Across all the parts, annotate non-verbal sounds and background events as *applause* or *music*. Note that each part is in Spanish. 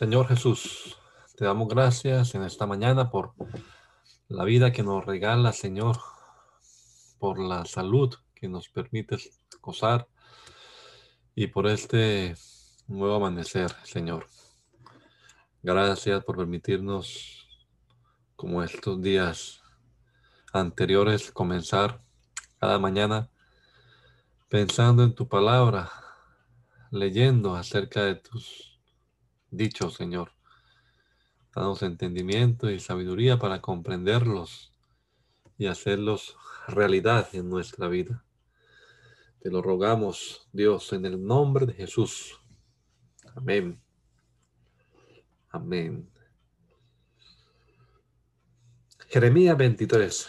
Señor Jesús, te damos gracias en esta mañana por la vida que nos regala, Señor, por la salud que nos permite gozar y por este nuevo amanecer, Señor. Gracias por permitirnos, como estos días anteriores, comenzar cada mañana pensando en tu palabra, leyendo acerca de tus dicho, Señor. Danos entendimiento y sabiduría para comprenderlos y hacerlos realidad en nuestra vida. Te lo rogamos, Dios, en el nombre de Jesús. Amén. Amén. Jeremías 23.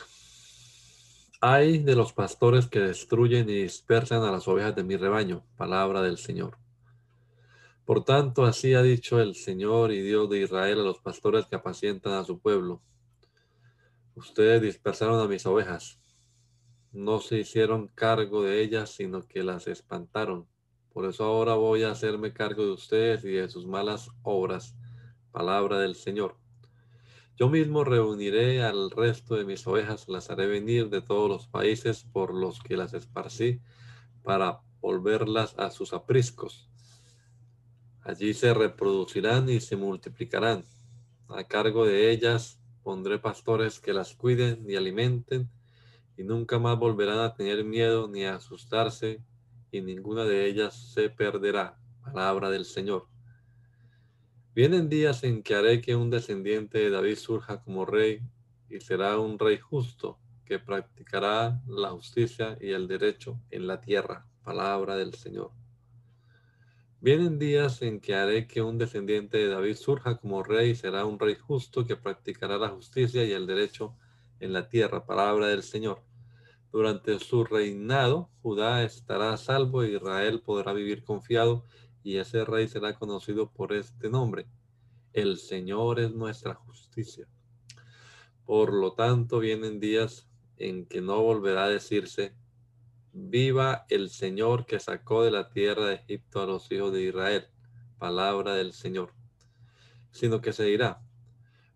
Hay de los pastores que destruyen y dispersan a las ovejas de mi rebaño. Palabra del Señor. Por tanto, así ha dicho el Señor y Dios de Israel a los pastores que apacientan a su pueblo. Ustedes dispersaron a mis ovejas. No se hicieron cargo de ellas, sino que las espantaron. Por eso ahora voy a hacerme cargo de ustedes y de sus malas obras. Palabra del Señor. Yo mismo reuniré al resto de mis ovejas, las haré venir de todos los países por los que las esparcí, para volverlas a sus apriscos Allí se reproducirán y se multiplicarán. A cargo de ellas pondré pastores que las cuiden y alimenten, y nunca más volverán a tener miedo ni a asustarse, y ninguna de ellas se perderá. Palabra del Señor. Vienen días en que haré que un descendiente de David surja como rey, y será un rey justo, que practicará la justicia y el derecho en la tierra. Palabra del Señor. Vienen días en que haré que un descendiente de David surja como rey y será un rey justo que practicará la justicia y el derecho en la tierra. Palabra del Señor. Durante su reinado, Judá estará salvo e Israel podrá vivir confiado y ese rey será conocido por este nombre. El Señor es nuestra justicia. Por lo tanto, vienen días en que no volverá a decirse, Viva el Señor que sacó de la tierra de Egipto a los hijos de Israel. Palabra del Señor. Sino que se dirá,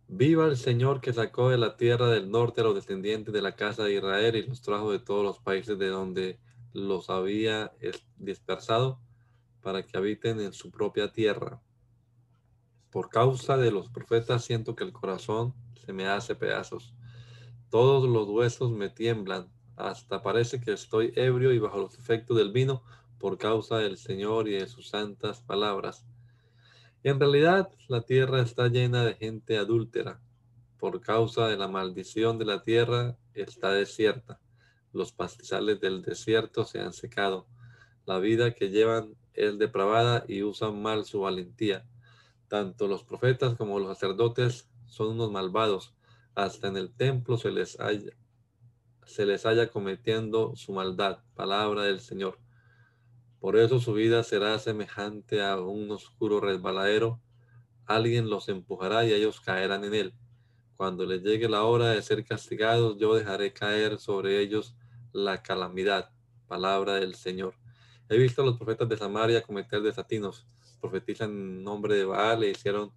Viva el Señor que sacó de la tierra del norte a los descendientes de la casa de Israel y los trajo de todos los países de donde los había dispersado para que habiten en su propia tierra. Por causa de los profetas siento que el corazón se me hace pedazos. Todos los huesos me tiemblan hasta parece que estoy ebrio y bajo los efectos del vino por causa del Señor y de sus santas palabras. En realidad, la tierra está llena de gente adúltera. Por causa de la maldición de la tierra, está desierta. Los pastizales del desierto se han secado. La vida que llevan es depravada y usan mal su valentía. Tanto los profetas como los sacerdotes son unos malvados. Hasta en el templo se les haya, se les haya cometiendo su maldad. Palabra del Señor. Por eso su vida será semejante a un oscuro resbaladero. Alguien los empujará y ellos caerán en él. Cuando les llegue la hora de ser castigados, yo dejaré caer sobre ellos la calamidad. Palabra del Señor. He visto a los profetas de Samaria cometer desatinos. Profetizan en nombre de Baal e hicieron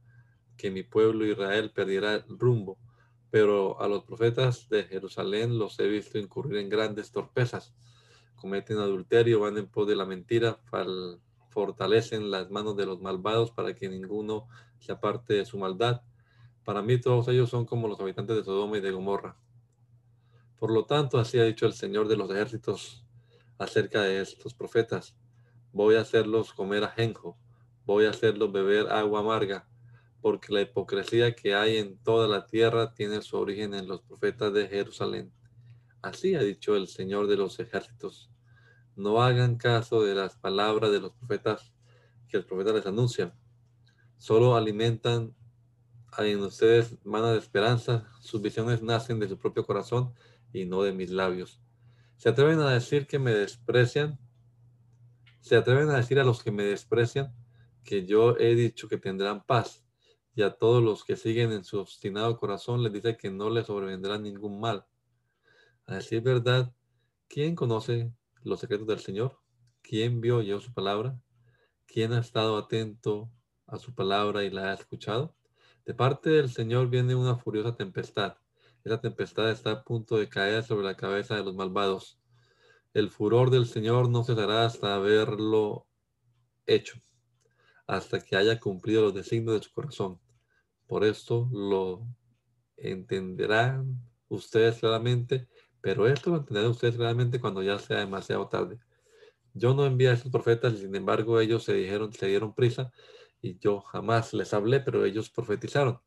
que mi pueblo Israel perdiera el rumbo pero a los profetas de Jerusalén los he visto incurrir en grandes torpezas. Cometen adulterio, van en pos de la mentira, fortalecen las manos de los malvados para que ninguno se aparte de su maldad. Para mí todos ellos son como los habitantes de Sodoma y de Gomorra. Por lo tanto, así ha dicho el Señor de los ejércitos acerca de estos profetas. Voy a hacerlos comer ajenjo, voy a hacerlos beber agua amarga, porque la hipocresía que hay en toda la tierra tiene su origen en los profetas de Jerusalén. Así ha dicho el Señor de los ejércitos. No hagan caso de las palabras de los profetas que el profeta les anuncia. Solo alimentan en ustedes manas de esperanza. Sus visiones nacen de su propio corazón y no de mis labios. Se atreven a decir que me desprecian. Se atreven a decir a los que me desprecian que yo he dicho que tendrán paz. Y a todos los que siguen en su obstinado corazón les dice que no les sobrevendrá ningún mal. A decir verdad, ¿quién conoce los secretos del Señor? ¿Quién vio yo su palabra? ¿Quién ha estado atento a su palabra y la ha escuchado? De parte del Señor viene una furiosa tempestad. Esa tempestad está a punto de caer sobre la cabeza de los malvados. El furor del Señor no cesará hasta haberlo hecho, hasta que haya cumplido los designios de su corazón. Por esto lo entenderán ustedes claramente, pero esto lo entenderán ustedes claramente cuando ya sea demasiado tarde. Yo no envié a esos profetas sin embargo ellos se dijeron, se dieron prisa y yo jamás les hablé, pero ellos profetizaron.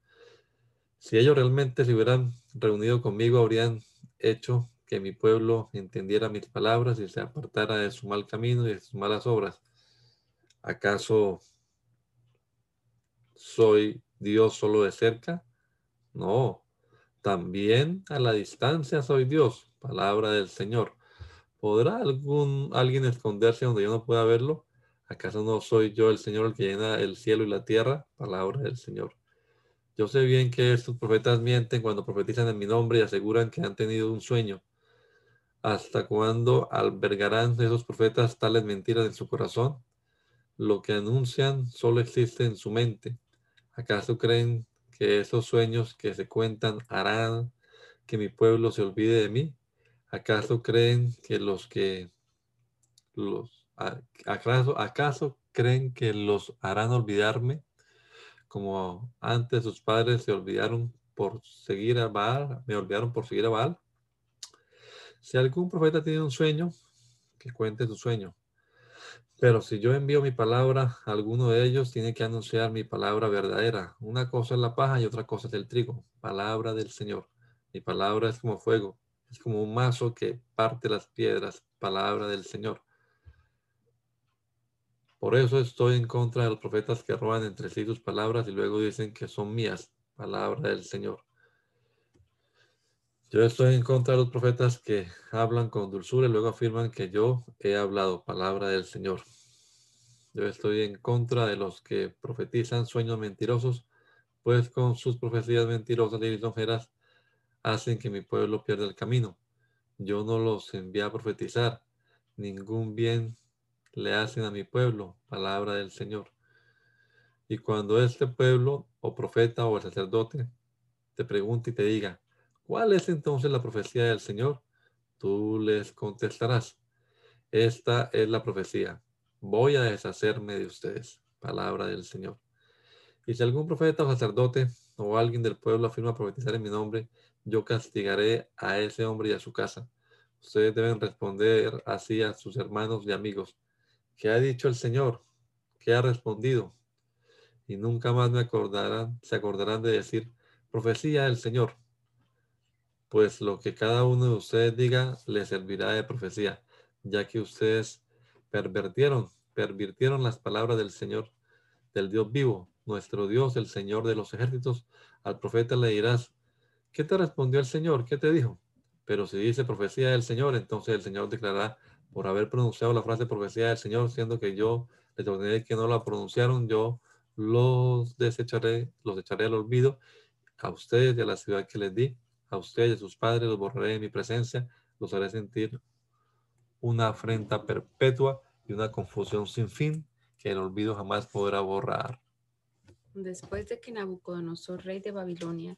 Si ellos realmente se hubieran reunido conmigo, habrían hecho que mi pueblo entendiera mis palabras y se apartara de su mal camino y de sus malas obras. ¿Acaso soy Dios solo de cerca? No, también a la distancia soy Dios, palabra del Señor. ¿Podrá algún alguien esconderse donde yo no pueda verlo? ¿Acaso no soy yo el Señor el que llena el cielo y la tierra? Palabra del Señor. Yo sé bien que estos profetas mienten cuando profetizan en mi nombre y aseguran que han tenido un sueño. ¿Hasta cuándo albergarán esos profetas tales mentiras en su corazón? Lo que anuncian solo existe en su mente. ¿Acaso creen que esos sueños que se cuentan harán que mi pueblo se olvide de mí? ¿Acaso creen que los que los ¿Acaso, ¿Acaso creen que los harán olvidarme como antes sus padres se olvidaron por seguir a Baal, me olvidaron por seguir a Baal? Si algún profeta tiene un sueño, que cuente su sueño. Pero si yo envío mi palabra alguno de ellos, tiene que anunciar mi palabra verdadera. Una cosa es la paja y otra cosa es el trigo. Palabra del Señor. Mi palabra es como fuego, es como un mazo que parte las piedras. Palabra del Señor. Por eso estoy en contra de los profetas que roban entre sí sus palabras y luego dicen que son mías, palabra del Señor. Yo estoy en contra de los profetas que hablan con dulzura y luego afirman que yo he hablado, palabra del Señor. Yo estoy en contra de los que profetizan sueños mentirosos, pues con sus profecías mentirosas y lisonjeras hacen que mi pueblo pierda el camino. Yo no los envié a profetizar. Ningún bien le hacen a mi pueblo, palabra del Señor. Y cuando este pueblo, o profeta, o el sacerdote, te pregunte y te diga, ¿cuál es entonces la profecía del Señor? Tú les contestarás, esta es la profecía, voy a deshacerme de ustedes, palabra del Señor. Y si algún profeta o sacerdote o alguien del pueblo afirma profetizar en mi nombre, yo castigaré a ese hombre y a su casa. Ustedes deben responder así a sus hermanos y amigos. ¿Qué ha dicho el Señor? ¿Qué ha respondido? Y nunca más me acordarán, se acordarán de decir, profecía del Señor. Pues lo que cada uno de ustedes diga le servirá de profecía, ya que ustedes pervertieron, pervirtieron las palabras del Señor, del Dios vivo, nuestro Dios, el Señor de los ejércitos. Al profeta le dirás, ¿qué te respondió el Señor? ¿Qué te dijo? Pero si dice profecía del Señor, entonces el Señor declarará, por haber pronunciado la frase profecía del Señor, siendo que yo les ordené que no la pronunciaron, yo los desecharé, los echaré al olvido a ustedes y a la ciudad que les di, a ustedes y a sus padres los borraré de mi presencia, los haré sentir una afrenta perpetua y una confusión sin fin que el olvido jamás podrá borrar. Después de que Nabucodonosor, rey de Babilonia,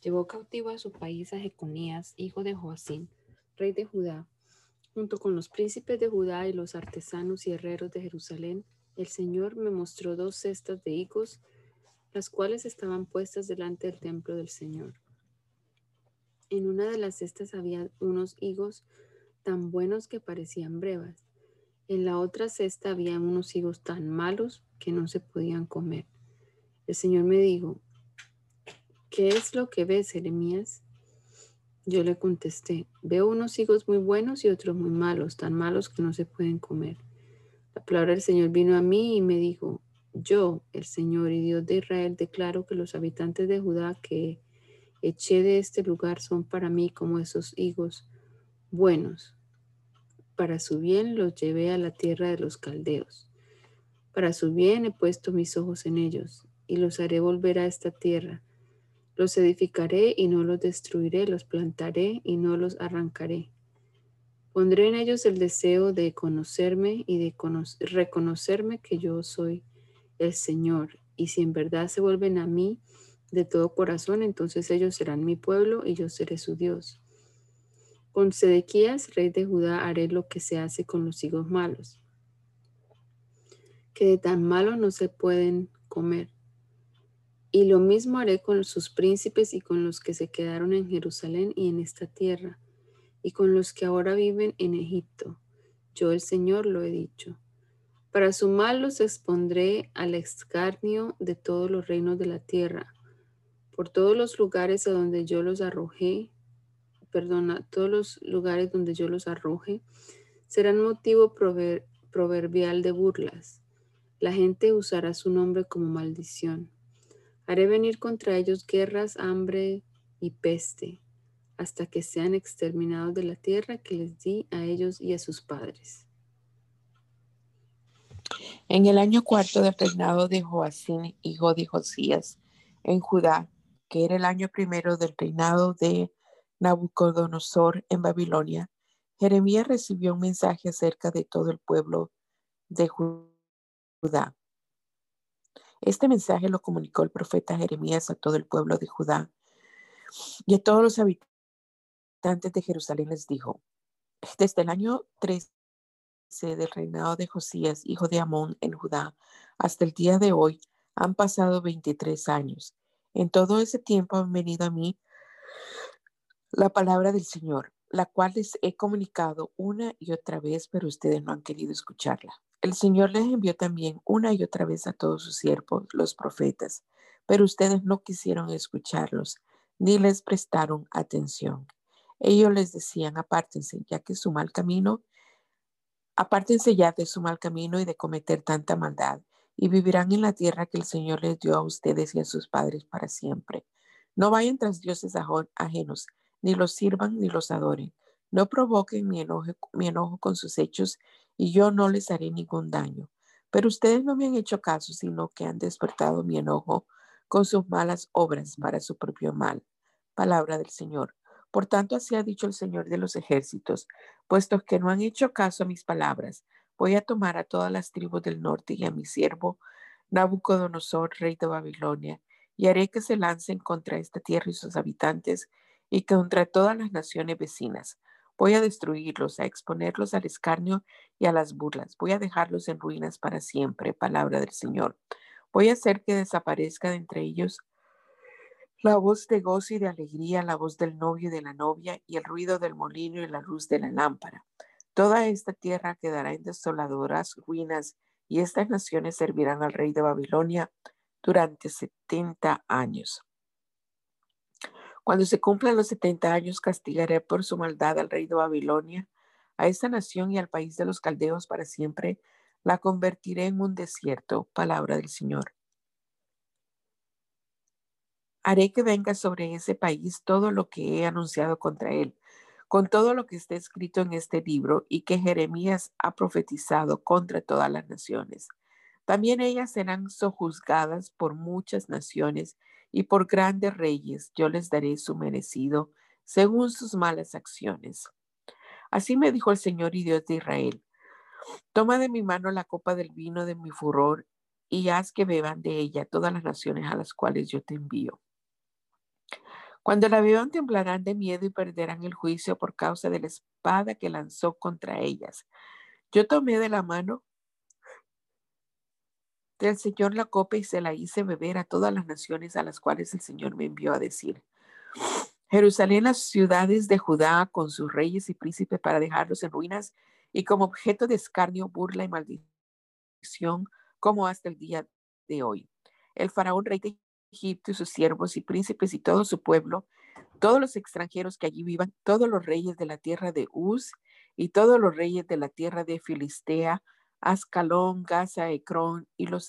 llevó cautivo a su país a Jeconías, hijo de Joacín, rey de Judá, Junto con los príncipes de Judá y los artesanos y herreros de Jerusalén, el Señor me mostró dos cestas de higos, las cuales estaban puestas delante del templo del Señor. En una de las cestas había unos higos tan buenos que parecían brevas. En la otra cesta había unos higos tan malos que no se podían comer. El Señor me dijo, ¿qué es lo que ves, Jeremías? Yo le contesté, veo unos higos muy buenos y otros muy malos, tan malos que no se pueden comer. La palabra del Señor vino a mí y me dijo, yo, el Señor y Dios de Israel, declaro que los habitantes de Judá que eché de este lugar son para mí como esos higos buenos. Para su bien los llevé a la tierra de los caldeos. Para su bien he puesto mis ojos en ellos y los haré volver a esta tierra. Los edificaré y no los destruiré, los plantaré y no los arrancaré. Pondré en ellos el deseo de conocerme y de reconocerme que yo soy el Señor. Y si en verdad se vuelven a mí de todo corazón, entonces ellos serán mi pueblo y yo seré su Dios. Con Sedequías, rey de Judá, haré lo que se hace con los higos malos, que de tan malo no se pueden comer. Y lo mismo haré con sus príncipes y con los que se quedaron en Jerusalén y en esta tierra, y con los que ahora viven en Egipto. Yo el Señor lo he dicho. Para su mal los expondré al escarnio de todos los reinos de la tierra, por todos los lugares a donde yo los arrojé, perdona, todos los lugares donde yo los arroje, serán motivo proverbial de burlas. La gente usará su nombre como maldición. Haré venir contra ellos guerras, hambre y peste, hasta que sean exterminados de la tierra que les di a ellos y a sus padres. En el año cuarto del reinado de Joacín, hijo de Josías, en Judá, que era el año primero del reinado de Nabucodonosor en Babilonia, Jeremías recibió un mensaje acerca de todo el pueblo de Judá. Este mensaje lo comunicó el profeta Jeremías a todo el pueblo de Judá y a todos los habitantes de Jerusalén les dijo, desde el año 3 del reinado de Josías, hijo de Amón, en Judá, hasta el día de hoy, han pasado 23 años. En todo ese tiempo han venido a mí la palabra del Señor, la cual les he comunicado una y otra vez, pero ustedes no han querido escucharla. El Señor les envió también una y otra vez a todos sus siervos, los profetas, pero ustedes no quisieron escucharlos, ni les prestaron atención. Ellos les decían, apártense, ya que su mal camino Apártense ya de su mal camino y de cometer tanta maldad, y vivirán en la tierra que el Señor les dio a ustedes y a sus padres para siempre. No vayan tras dioses ajenos, ni los sirvan ni los adoren. No provoquen mi enojo, mi enojo con sus hechos, y yo no les haré ningún daño. Pero ustedes no me han hecho caso, sino que han despertado mi enojo con sus malas obras para su propio mal. Palabra del Señor. Por tanto, así ha dicho el Señor de los ejércitos, puesto que no han hecho caso a mis palabras, voy a tomar a todas las tribus del norte y a mi siervo Nabucodonosor, rey de Babilonia, y haré que se lancen contra esta tierra y sus habitantes y contra todas las naciones vecinas. Voy a destruirlos, a exponerlos al escarnio y a las burlas. Voy a dejarlos en ruinas para siempre, palabra del Señor. Voy a hacer que desaparezca de entre ellos la voz de gozo y de alegría, la voz del novio y de la novia, y el ruido del molino y la luz de la lámpara. Toda esta tierra quedará en desoladoras ruinas, y estas naciones servirán al rey de Babilonia durante setenta años. Cuando se cumplan los setenta años, castigaré por su maldad al rey de Babilonia, a esta nación y al país de los caldeos para siempre, la convertiré en un desierto, palabra del Señor. Haré que venga sobre ese país todo lo que he anunciado contra él, con todo lo que está escrito en este libro y que Jeremías ha profetizado contra todas las naciones. También ellas serán sojuzgadas por muchas naciones y por grandes reyes. Yo les daré su merecido según sus malas acciones. Así me dijo el Señor y Dios de Israel. Toma de mi mano la copa del vino de mi furor y haz que beban de ella todas las naciones a las cuales yo te envío. Cuando la beban temblarán de miedo y perderán el juicio por causa de la espada que lanzó contra ellas. Yo tomé de la mano del Señor la copa y se la hice beber a todas las naciones a las cuales el Señor me envió a decir. Jerusalén, las ciudades de Judá con sus reyes y príncipes para dejarlos en ruinas y como objeto de escarnio, burla y maldición, como hasta el día de hoy. El faraón rey de Egipto y sus siervos y príncipes y todo su pueblo todos los extranjeros que allí vivan, todos los reyes de la tierra de Uz y todos los reyes de la tierra de Filistea, Ascalón, Gaza, Ecrón y los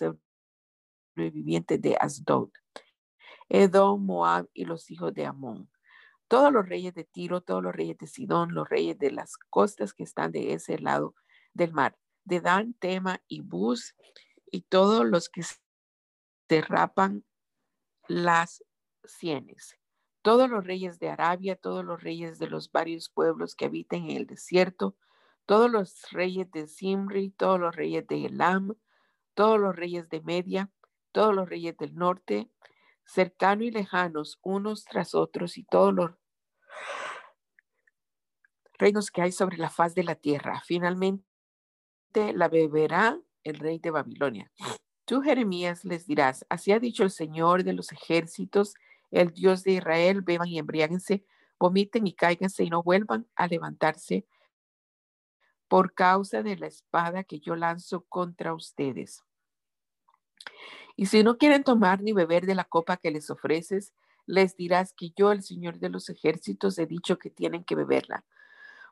sobrevivientes de Asdod, Edom, Moab y los hijos de Amón. Todos los reyes de Tiro, todos los reyes de Sidón, los reyes de las costas que están de ese lado del mar, de Dan, Tema y Bus, y todos los que se las sienes. Todos los reyes de Arabia, todos los reyes de los varios pueblos que habitan en el desierto, todos los reyes de Simri, todos los reyes de Elam, todos los reyes de Media, todos los reyes del norte, cercanos y lejanos, unos tras otros, y todos los reinos que hay sobre la faz de la tierra. Finalmente la beberá el rey de Babilonia. Tú, Jeremías, les dirás, así ha dicho el Señor de los ejércitos, el Dios de Israel, beban y embriáguense, vomiten y cáiganse y no vuelvan a levantarse por causa de la espada que yo lanzo contra ustedes. Y si no quieren tomar ni beber de la copa que les ofreces, les dirás que yo, el Señor de los ejércitos, he dicho que tienen que beberla.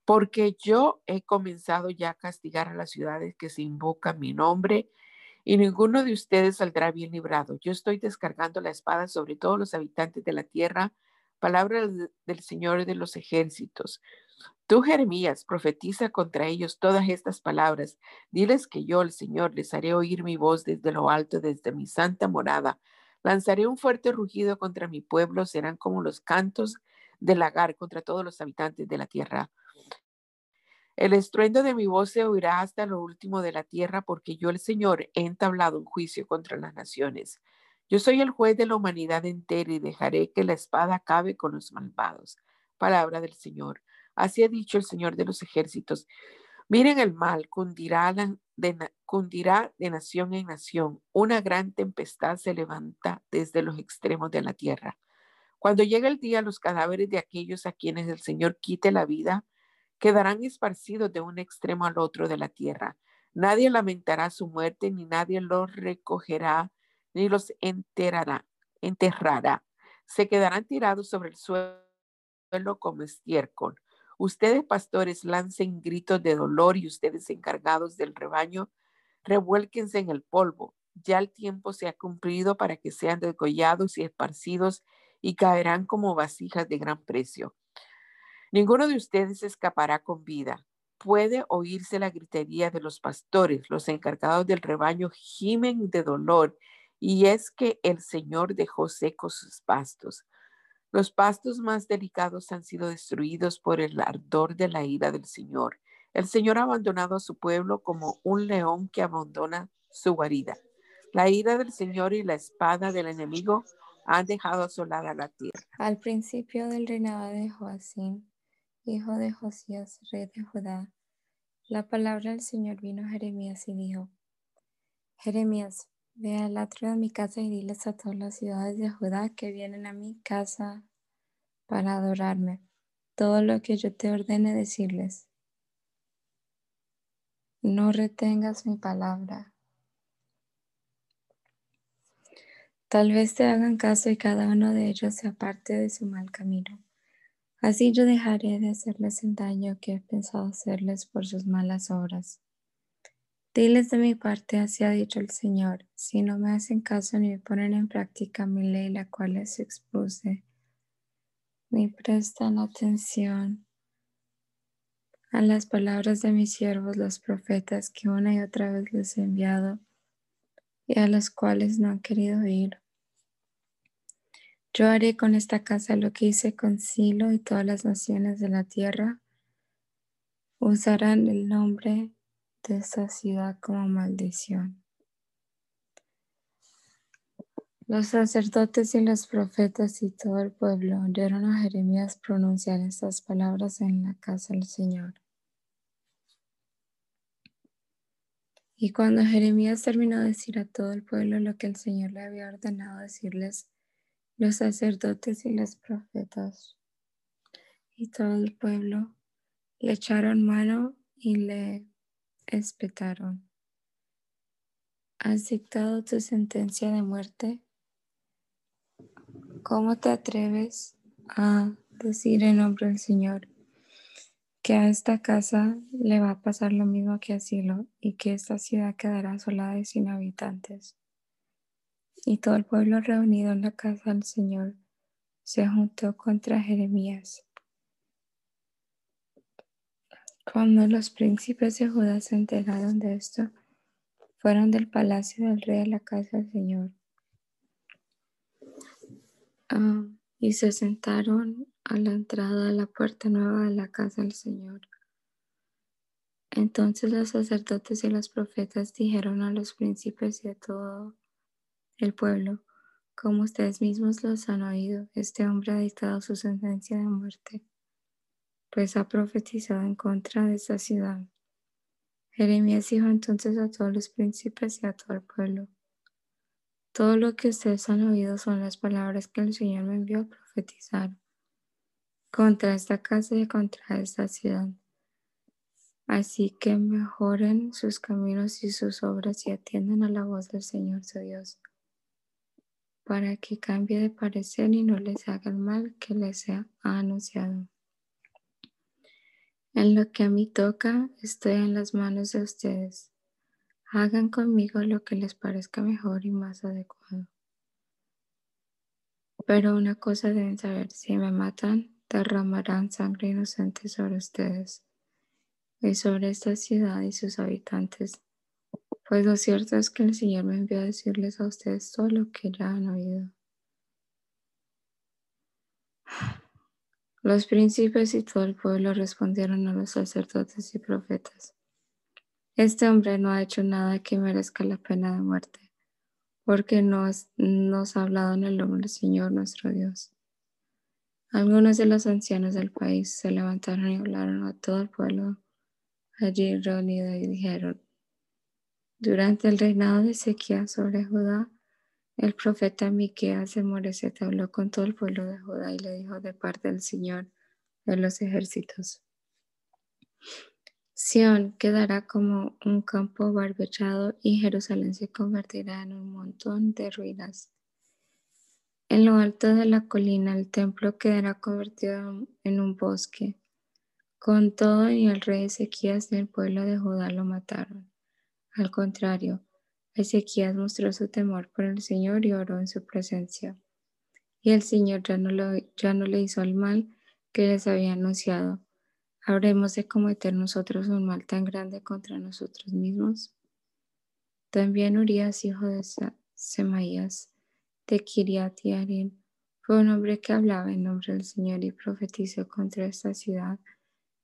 Porque yo he comenzado ya a castigar a las ciudades que se invocan mi nombre, y ninguno de ustedes saldrá bien librado. Yo estoy descargando la espada sobre todos los habitantes de la tierra, palabra del Señor de los ejércitos. Tú, Jeremías, profetiza contra ellos todas estas palabras. Diles que yo, el Señor, les haré oír mi voz desde lo alto, desde mi santa morada. Lanzaré un fuerte rugido contra mi pueblo, serán como los cantos del lagar contra todos los habitantes de la tierra. El estruendo de mi voz se oirá hasta lo último de la tierra, porque yo, el Señor, he entablado un juicio contra las naciones. Yo soy el juez de la humanidad entera y dejaré que la espada acabe con los malvados. Palabra del Señor. Así ha dicho el Señor de los ejércitos. Miren el mal, cundirá, de, cundirá de nación en nación. Una gran tempestad se levanta desde los extremos de la tierra. Cuando llegue el día, los cadáveres de aquellos a quienes el Señor quite la vida quedarán esparcidos de un extremo al otro de la tierra. Nadie lamentará su muerte, ni nadie los recogerá, ni los enterrará. enterrará. Se quedarán tirados sobre el suelo como estiércol. Ustedes, pastores, lancen gritos de dolor y ustedes, encargados del rebaño, revuélquense en el polvo. Ya el tiempo se ha cumplido para que sean degollados y esparcidos y caerán como vasijas de gran precio. Ninguno de ustedes escapará con vida. Puede oírse la gritería de los pastores, los encargados del rebaño gimen de dolor, y es que el Señor dejó secos sus pastos. Los pastos más delicados han sido destruidos por el ardor de la ira del Señor. El Señor ha abandonado a su pueblo como un león que abandona su guarida. La ira del Señor y la espada del enemigo han dejado asolada la tierra. Al principio del reinado de Joacín, hijo de Josías, rey de Judá, la palabra del Señor vino a Jeremías y dijo, Jeremías, Ve al atrio de mi casa y diles a todas las ciudades de Judá que vienen a mi casa para adorarme. Todo lo que yo te ordene decirles. No retengas mi palabra. Tal vez te hagan caso y cada uno de ellos se aparte de su mal camino. Así yo dejaré de hacerles el daño que he pensado hacerles por sus malas obras. Diles de mi parte, así ha dicho el Señor, si no me hacen caso ni me ponen en práctica mi ley, la cual les expuse, ni prestan atención a las palabras de mis siervos, los profetas, que una y otra vez les he enviado y a las cuales no han querido oír. Yo haré con esta casa lo que hice con Silo y todas las naciones de la tierra usarán el nombre de esta ciudad como maldición. Los sacerdotes y los profetas y todo el pueblo oyeron a Jeremías pronunciar estas palabras en la casa del Señor. Y cuando Jeremías terminó de decir a todo el pueblo lo que el Señor le había ordenado decirles, los sacerdotes y los profetas y todo el pueblo le echaron mano y le espetaron. ¿Has dictado tu sentencia de muerte? ¿Cómo te atreves a decir en nombre del Señor que a esta casa le va a pasar lo mismo que a Silo y que esta ciudad quedará asolada y sin habitantes. Y todo el pueblo reunido en la casa del Señor se juntó contra Jeremías. Cuando los príncipes de Judá se enteraron de esto, fueron del palacio del rey a la casa del Señor. Ah, y se sentaron a la entrada de la puerta nueva de la casa del Señor. Entonces los sacerdotes y los profetas dijeron a los príncipes y a todo el pueblo, como ustedes mismos los han oído, este hombre ha dictado su sentencia de muerte, pues ha profetizado en contra de esta ciudad. Jeremías dijo entonces a todos los príncipes y a todo el pueblo, todo lo que ustedes han oído son las palabras que el Señor me envió a profetizar contra esta casa y contra esta ciudad. Así que mejoren sus caminos y sus obras y atiendan a la voz del Señor su Dios para que cambie de parecer y no les haga el mal que les ha anunciado. En lo que a mí toca, estoy en las manos de ustedes. Hagan conmigo lo que les parezca mejor y más adecuado. Pero una cosa deben saber, si me matan, derramarán sangre inocente sobre ustedes y sobre esta ciudad y sus habitantes pues lo cierto es que el Señor me envió a decirles a ustedes todo lo que ya han oído. Los príncipes y todo el pueblo respondieron a los sacerdotes y profetas. Este hombre no ha hecho nada que merezca la pena de muerte, porque nos, nos ha hablado en el nombre del Señor nuestro Dios. Algunos de los ancianos del país se levantaron y hablaron a todo el pueblo allí reunido y dijeron, durante el reinado de Ezequiel sobre Judá, el profeta Miqueas de Moreset habló con todo el pueblo de Judá y le dijo de parte del Señor de los ejércitos. Sión quedará como un campo barbechado y Jerusalén se convertirá en un montón de ruinas. En lo alto de la colina el templo quedará convertido en un bosque. Con todo, ni el rey Ezequías ni el pueblo de Judá lo mataron. Al contrario, Ezequías mostró su temor por el Señor y oró en su presencia. Y el Señor ya no, le hizo el mal que les había anunciado. ¿Habremos de cometer nosotros un mal tan grande contra nosotros mismos? También Urias, hijo de Semaías, de Kiriat Yarim, fue un hombre que hablaba en nombre del Señor y profetizó contra esta ciudad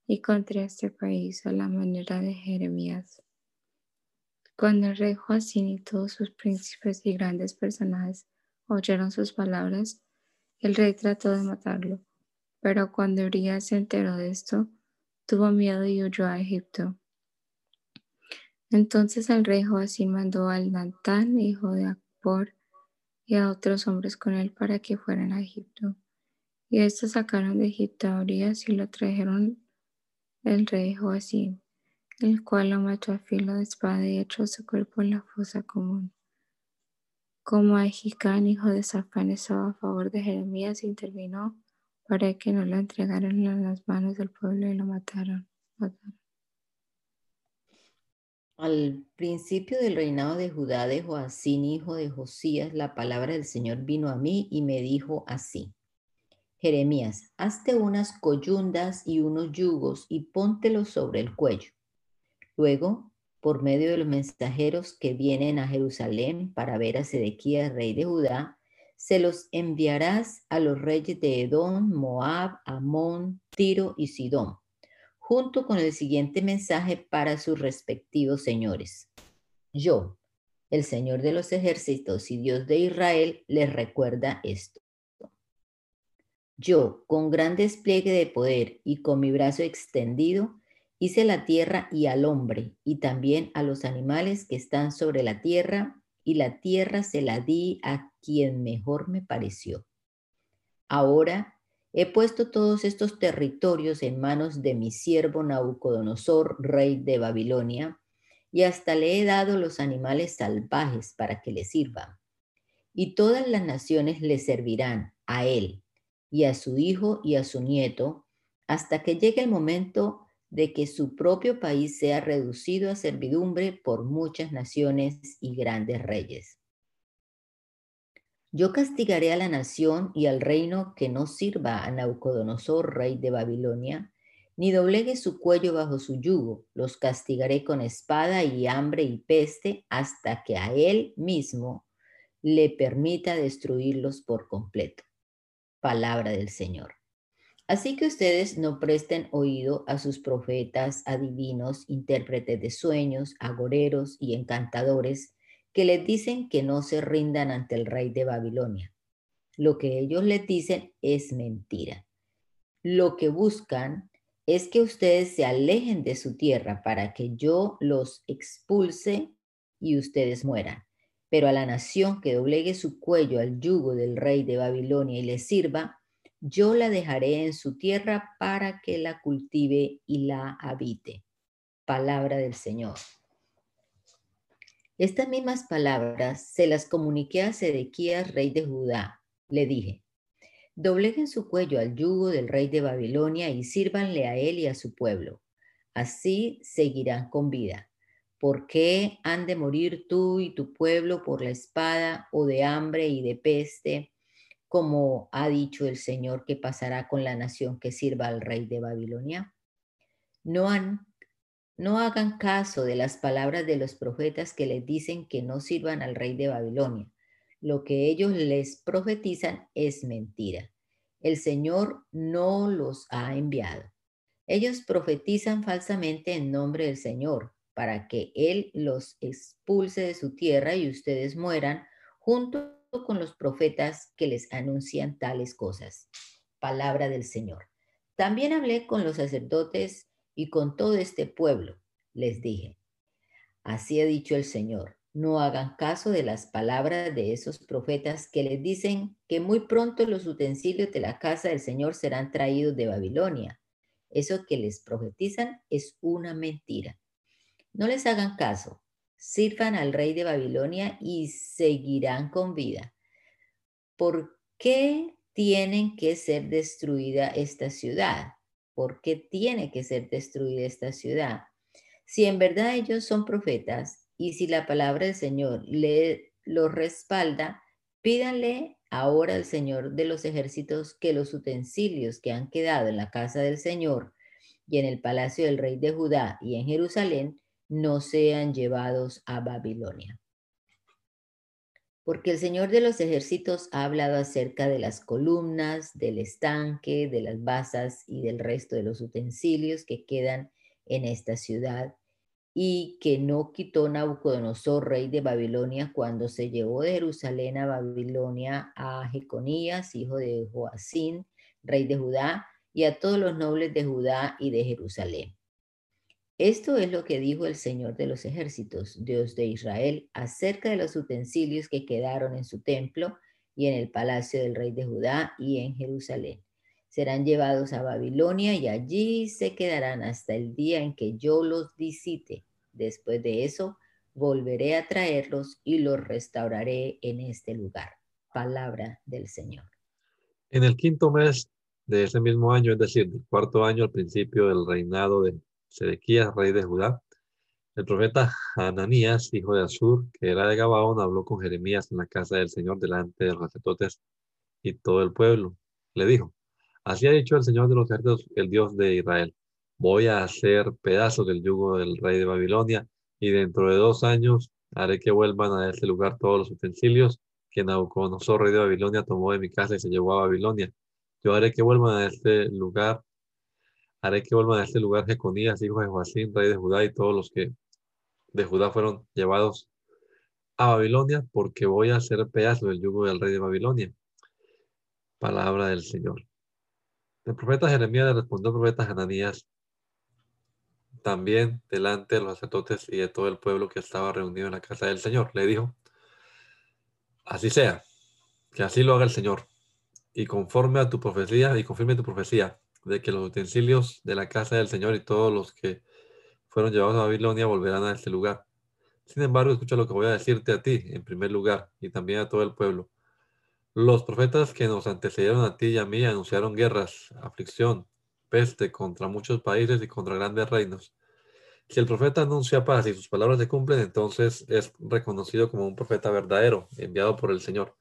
y contra este país a la manera de Jeremías. Cuando el rey Joacín y todos sus príncipes y grandes personajes oyeron sus palabras, el rey trató de matarlo. Pero cuando Urias se enteró de esto, tuvo miedo y huyó a Egipto. Entonces el rey Joacín mandó al Nantán, hijo de Akbor, y a otros hombres con él para que fueran a Egipto. Y estos sacaron de Egipto a Urias y lo trajeron el rey Joacín el cual lo mató a filo de espada y echó su cuerpo en la fosa común. Como Ahicán, hijo de Safán, estaba a favor de Jeremías, intervino para que no lo entregaran en las manos del pueblo y lo mataron. Al principio del reinado de Judá de Joacín, hijo de Josías, la palabra del Señor vino a mí y me dijo así. Jeremías, hazte unas coyundas y unos yugos y póntelos sobre el cuello Luego, por medio de los mensajeros que vienen a Jerusalén para ver a Sedequías, rey de Judá, se los enviarás a los reyes de Edom, Moab, Amón, Tiro y Sidón, junto con el siguiente mensaje para sus respectivos señores. Yo, el Señor de los ejércitos y Dios de Israel, les recuerda esto. Yo, con gran despliegue de poder y con mi brazo extendido, Hice la tierra y al hombre, y también a los animales que están sobre la tierra, y la tierra se la di a quien mejor me pareció. Ahora he puesto todos estos territorios en manos de mi siervo Nabucodonosor, rey de Babilonia, y hasta le he dado los animales salvajes para que le sirvan. Y todas las naciones le servirán a él, y a su hijo y a su nieto, hasta que llegue el momento de que su propio país sea reducido a servidumbre por muchas naciones y grandes reyes. Yo castigaré a la nación y al reino que no sirva a Naucodonosor, rey de Babilonia, ni doblegue su cuello bajo su yugo. Los castigaré con espada y hambre y peste hasta que a él mismo le permita destruirlos por completo. Palabra del Señor. Así que ustedes no presten oído a sus profetas, adivinos, intérpretes de sueños, agoreros y encantadores que les dicen que no se rindan ante el rey de Babilonia. Lo que ellos les dicen es mentira. Lo que buscan es que ustedes se alejen de su tierra para que yo los expulse y ustedes mueran. Pero a la nación que doblegue su cuello al yugo del rey de Babilonia y le sirva, yo la dejaré en su tierra para que la cultive y la habite. Palabra del Señor. Estas mismas palabras se las comuniqué a Sedequías, rey de Judá. Le dije, dobleguen su cuello al yugo del rey de Babilonia y sírvanle a él y a su pueblo. Así seguirán con vida. ¿Por qué han de morir tú y tu pueblo por la espada o de hambre y de peste, como ha dicho el Señor que pasará con la nación que sirva al rey de Babilonia? No han no hagan caso de las palabras de los profetas que les dicen que no sirvan al rey de Babilonia. Lo que ellos les profetizan es mentira. El Señor no los ha enviado. Ellos profetizan falsamente en nombre del Señor para que Él los expulse de su tierra y ustedes mueran junto con los profetas que les anuncian tales cosas. Palabra del Señor. También hablé con los sacerdotes y con todo este pueblo. Les dije, así ha dicho el Señor, no hagan caso de las palabras de esos profetas que les dicen que muy pronto los utensilios de la casa del Señor serán traídos de Babilonia. Eso que les profetizan es una mentira. No les hagan caso, sirvan al rey de Babilonia y seguirán con vida. ¿Por qué tienen que ser destruida esta ciudad? ¿Por qué tiene que ser destruida esta ciudad? Si en verdad ellos son profetas y si la palabra del Señor le lo respalda, pídanle ahora al Señor de los ejércitos que los utensilios que han quedado en la casa del Señor y en el palacio del rey de Judá y en Jerusalén no sean llevados a Babilonia porque el Señor de los ejércitos ha hablado acerca de las columnas, del estanque, de las basas y del resto de los utensilios que quedan en esta ciudad y que no quitó Nabucodonosor, rey de Babilonia, cuando se llevó de Jerusalén a Babilonia a Jeconías, hijo de Joacín, rey de Judá, y a todos los nobles de Judá y de Jerusalén. Esto es lo que dijo el Señor de los ejércitos, Dios de Israel, acerca de los utensilios que quedaron en su templo y en el palacio del rey de Judá y en Jerusalén. Serán llevados a Babilonia y allí se quedarán hasta el día en que yo los visite. Después de eso, volveré a traerlos y los restauraré en este lugar. Palabra del Señor. En el quinto mes de ese mismo año, es decir, el cuarto año al principio del reinado de Sedequías, rey de Judá, el profeta Hananías, hijo de Azur, que era de Gabaón, habló con Jeremías en la casa del Señor delante de los sacerdotes y todo el pueblo. Le dijo, así ha dicho el Señor de los ejércitos, el Dios de Israel, voy a hacer pedazos del yugo del rey de Babilonia y dentro de dos años haré que vuelvan a este lugar todos los utensilios que Nabucodonosor, rey de Babilonia, tomó de mi casa y se llevó a Babilonia. Yo haré que vuelvan a este lugar haré que vuelvan a este lugar Jeconías, hijo de Joacín, rey de Judá, y todos los que de Judá fueron llevados a Babilonia, porque voy a hacer pedazo del yugo del rey de Babilonia. Palabra del Señor. El profeta Jeremías le respondió al profeta Hananías, también delante de los sacerdotes y de todo el pueblo que estaba reunido en la casa del Señor. Le dijo, así sea, que así lo haga el Señor, y conforme a tu profecía, y confirme tu profecía, de que los utensilios de la casa del Señor y todos los que fueron llevados a Babilonia volverán a este lugar. Sin embargo, escucha lo que voy a decirte a ti en primer lugar y también a todo el pueblo. Los profetas que nos antecedieron a ti y a mí anunciaron guerras, aflicción, peste contra muchos países y contra grandes reinos. Si el profeta anuncia paz y sus palabras se cumplen, entonces es reconocido como un profeta verdadero, enviado por el Señor.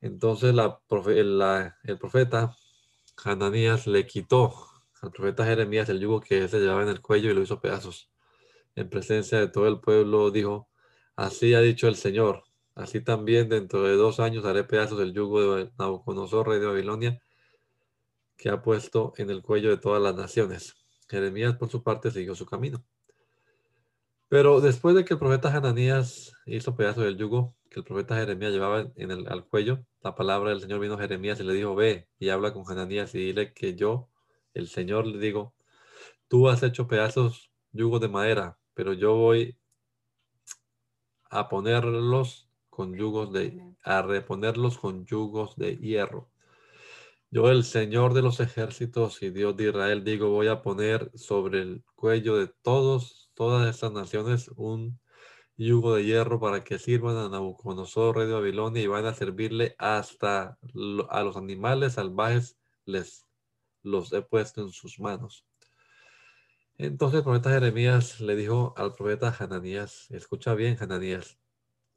Entonces la, el profeta Hananías le quitó al profeta Jeremías el yugo que se llevaba en el cuello y lo hizo pedazos. En presencia de todo el pueblo dijo, así ha dicho el Señor, así también dentro de dos años haré pedazos el yugo de Nabucodonosor, rey de Babilonia, que ha puesto en el cuello de todas las naciones. Jeremías, por su parte, siguió su camino. Pero después de que el profeta Hananías hizo pedazos del yugo que el profeta Jeremías llevaba en el, al cuello, la palabra del Señor vino a Jeremías y le dijo, ve y habla con Hananías y dile que yo, el Señor, le digo, tú has hecho pedazos yugos de madera, pero yo voy a ponerlos con yugos de, a reponerlos con yugos de hierro. Yo, el Señor de los ejércitos y Dios de Israel, digo, voy a poner sobre el cuello de todos, todas estas naciones un yugo de hierro para que sirvan a Nabucodonosor, rey de Babilonia, y van a servirle hasta a los animales salvajes, les los he puesto en sus manos. Entonces el profeta Jeremías le dijo al profeta Hananías, escucha bien Hananías,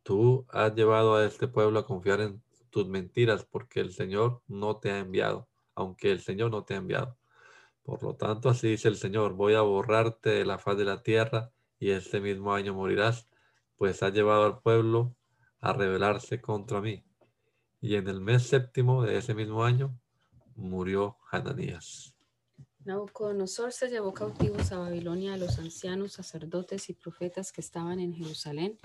tú has llevado a este pueblo a confiar en tus mentiras porque el Señor no te ha enviado, aunque el Señor no te ha enviado. Por lo tanto, así dice el Señor, voy a borrarte de la faz de la tierra y este mismo año morirás, pues ha llevado al pueblo a rebelarse contra mí. Y en el mes séptimo de ese mismo año murió Hananías. Nabucodonosor se llevó cautivos a Babilonia a los ancianos, sacerdotes y profetas que estaban en Jerusalén,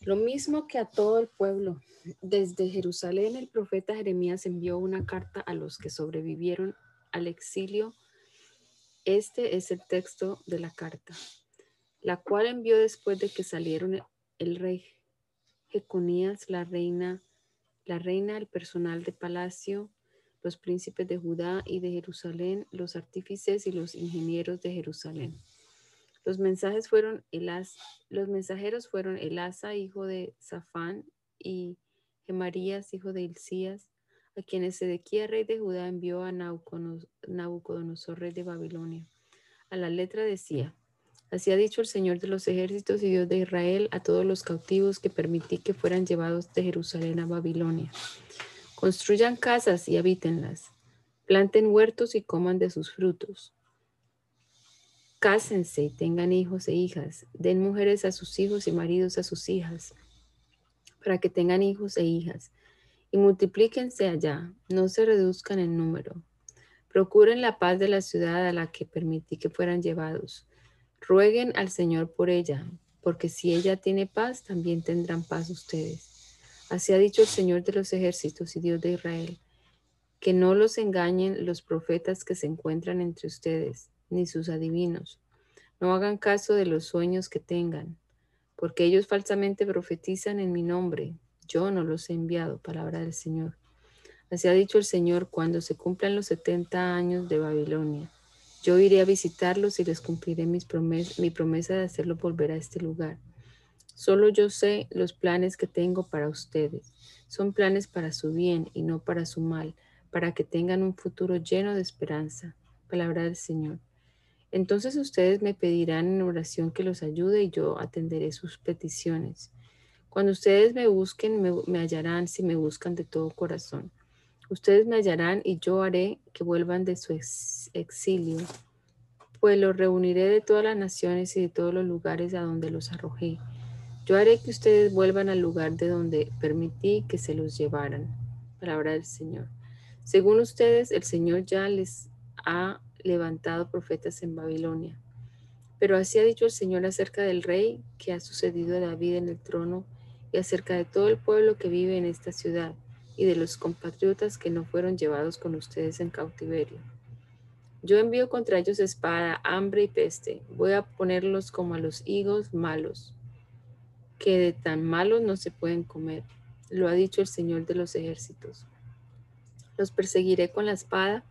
lo mismo que a todo el pueblo. Desde Jerusalén el profeta Jeremías envió una carta a los que sobrevivieron al exilio. Este es el texto de la carta, la cual envió después de que salieron el rey Jeconías, la reina, la reina, el personal de palacio, los príncipes de Judá y de Jerusalén, los artífices y los ingenieros de Jerusalén. Los, mensajes fueron los mensajeros fueron Elasa, hijo de Safán, y Gemarías, hijo de Hilcías, a quienes Sedequía, rey de Judá, envió a Nabucodonosor, rey de Babilonia. A la letra decía, Así ha dicho el Señor de los ejércitos y Dios de Israel a todos los cautivos que permití que fueran llevados de Jerusalén a Babilonia. Construyan casas y habítenlas. Planten huertos y coman de sus frutos. Cásense y tengan hijos e hijas. Den mujeres a sus hijos y maridos a sus hijas, para que tengan hijos e hijas. Y multiplíquense allá, no se reduzcan en número. Procuren la paz de la ciudad a la que permití que fueran llevados Rueguen al Señor por ella, porque si ella tiene paz, también tendrán paz ustedes. Así ha dicho el Señor de los ejércitos y Dios de Israel, que no los engañen los profetas que se encuentran entre ustedes, ni sus adivinos. No hagan caso de los sueños que tengan, porque ellos falsamente profetizan en mi nombre. Yo no los he enviado, palabra del Señor. Así ha dicho el Señor cuando se cumplan los setenta años de Babilonia yo iré a visitarlos y les cumpliré mis mi promesa de hacerlos volver a este lugar. Solo yo sé los planes que tengo para ustedes. Son planes para su bien y no para su mal, para que tengan un futuro lleno de esperanza. Palabra del Señor. Entonces ustedes me pedirán en oración que los ayude y yo atenderé sus peticiones. Cuando ustedes me busquen, me, me hallarán si me buscan de todo corazón. Ustedes me hallarán y yo haré que vuelvan de su exilio, pues los reuniré de todas las naciones y de todos los lugares a donde los arrojé. Yo haré que ustedes vuelvan al lugar de donde permití que se los llevaran. Palabra del Señor. Según ustedes, el Señor ya les ha levantado profetas en Babilonia. Pero así ha dicho el Señor acerca del rey que ha sucedido a David en el trono y acerca de todo el pueblo que vive en esta ciudad y de los compatriotas que no fueron llevados con ustedes en cautiverio. Yo envío contra ellos espada, hambre y peste. Voy a ponerlos como a los higos malos, que de tan malos no se pueden comer. Lo ha dicho el Señor de los ejércitos. Los perseguiré con la espada,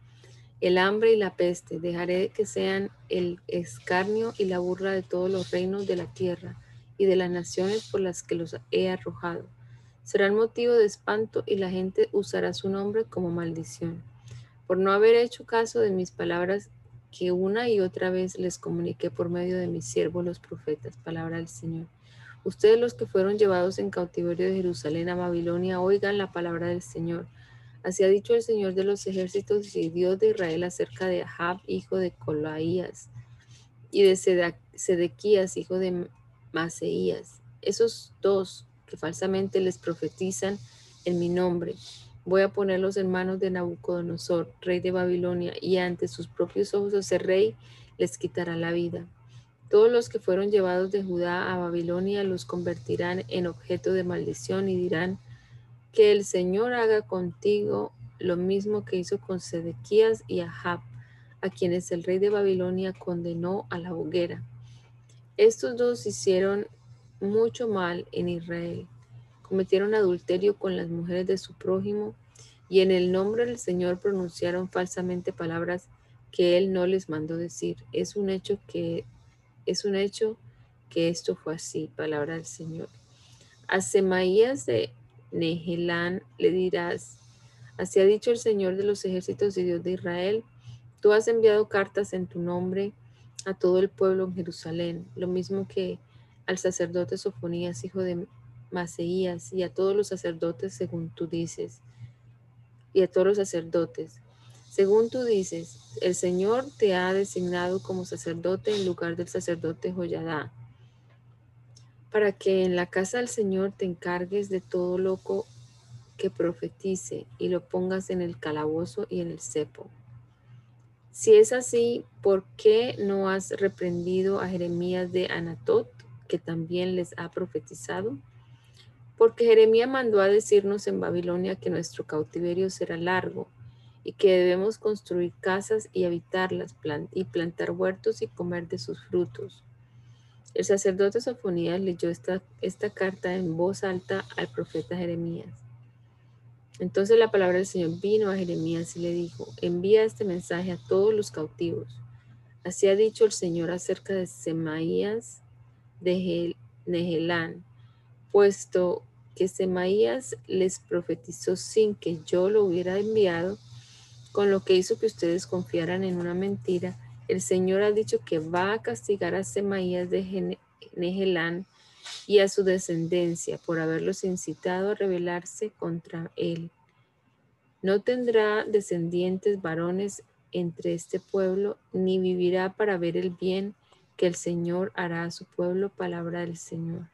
el hambre y la peste. Dejaré que sean el escarnio y la burla de todos los reinos de la tierra y de las naciones por las que los he arrojado Serán motivo de espanto y la gente usará su nombre como maldición. Por no haber hecho caso de mis palabras que una y otra vez les comuniqué por medio de mis siervos los profetas, palabra del Señor. Ustedes los que fueron llevados en cautiverio de Jerusalén a Babilonia, oigan la palabra del Señor. Así ha dicho el Señor de los ejércitos y Dios de Israel acerca de Ahab, hijo de Colaías, y de Sedequías, hijo de Maseías. Esos dos que falsamente les profetizan en mi nombre. Voy a ponerlos en manos de Nabucodonosor, rey de Babilonia, y ante sus propios ojos ese rey les quitará la vida. Todos los que fueron llevados de Judá a Babilonia los convertirán en objeto de maldición y dirán, que el Señor haga contigo lo mismo que hizo con Sedequías y Ahab, a quienes el rey de Babilonia condenó a la hoguera. Estos dos hicieron mucho mal en Israel. Cometieron adulterio con las mujeres de su prójimo y en el nombre del Señor pronunciaron falsamente palabras que él no les mandó decir. Es un hecho que es un hecho que esto fue así, palabra del Señor. A Semaías de Nehelán le dirás, así ha dicho el Señor de los ejércitos y Dios de Israel, tú has enviado cartas en tu nombre a todo el pueblo en Jerusalén, lo mismo que al sacerdote Sofonías, hijo de Maseías, y a todos los sacerdotes según tú dices, y a todos los sacerdotes. Según tú dices, el Señor te ha designado como sacerdote en lugar del sacerdote Joyadá para que en la casa del Señor te encargues de todo loco que profetice y lo pongas en el calabozo y en el cepo. Si es así, ¿por qué no has reprendido a Jeremías de Anatot, que también les ha profetizado? Porque Jeremías mandó a decirnos en Babilonia que nuestro cautiverio será largo y que debemos construir casas y habitarlas y plantar huertos y comer de sus frutos el sacerdote Sofonías leyó esta, esta carta en voz alta al profeta Jeremías. Entonces la palabra del Señor vino a Jeremías y le dijo, envía este mensaje a todos los cautivos. Así ha dicho el Señor acerca de Semaías de Nehelán, puesto que Semaías les profetizó sin que yo lo hubiera enviado, con lo que hizo que ustedes confiaran en una mentira el Señor ha dicho que va a castigar a Semaías de Nehelán y a su descendencia por haberlos incitado a rebelarse contra él. No tendrá descendientes varones entre este pueblo, ni vivirá para ver el bien que el Señor hará a su pueblo, palabra del Señor.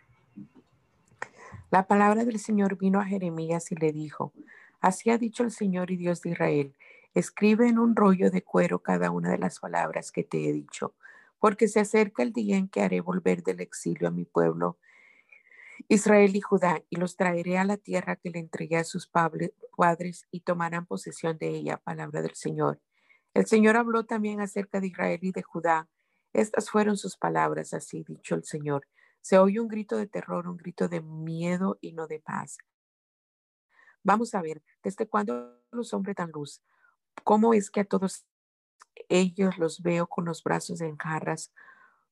La palabra del Señor vino a Jeremías y le dijo, así ha dicho el Señor y Dios de Israel, Escribe en un rollo de cuero cada una de las palabras que te he dicho, porque se acerca el día en que haré volver del exilio a mi pueblo Israel y Judá, y los traeré a la tierra que le entregué a sus padres y tomarán posesión de ella, palabra del Señor. El Señor habló también acerca de Israel y de Judá. Estas fueron sus palabras, así dicho el Señor. Se oye un grito de terror, un grito de miedo y no de paz. Vamos a ver, ¿desde cuándo los hombres dan luz? ¿Cómo es que a todos ellos los veo con los brazos en jarras,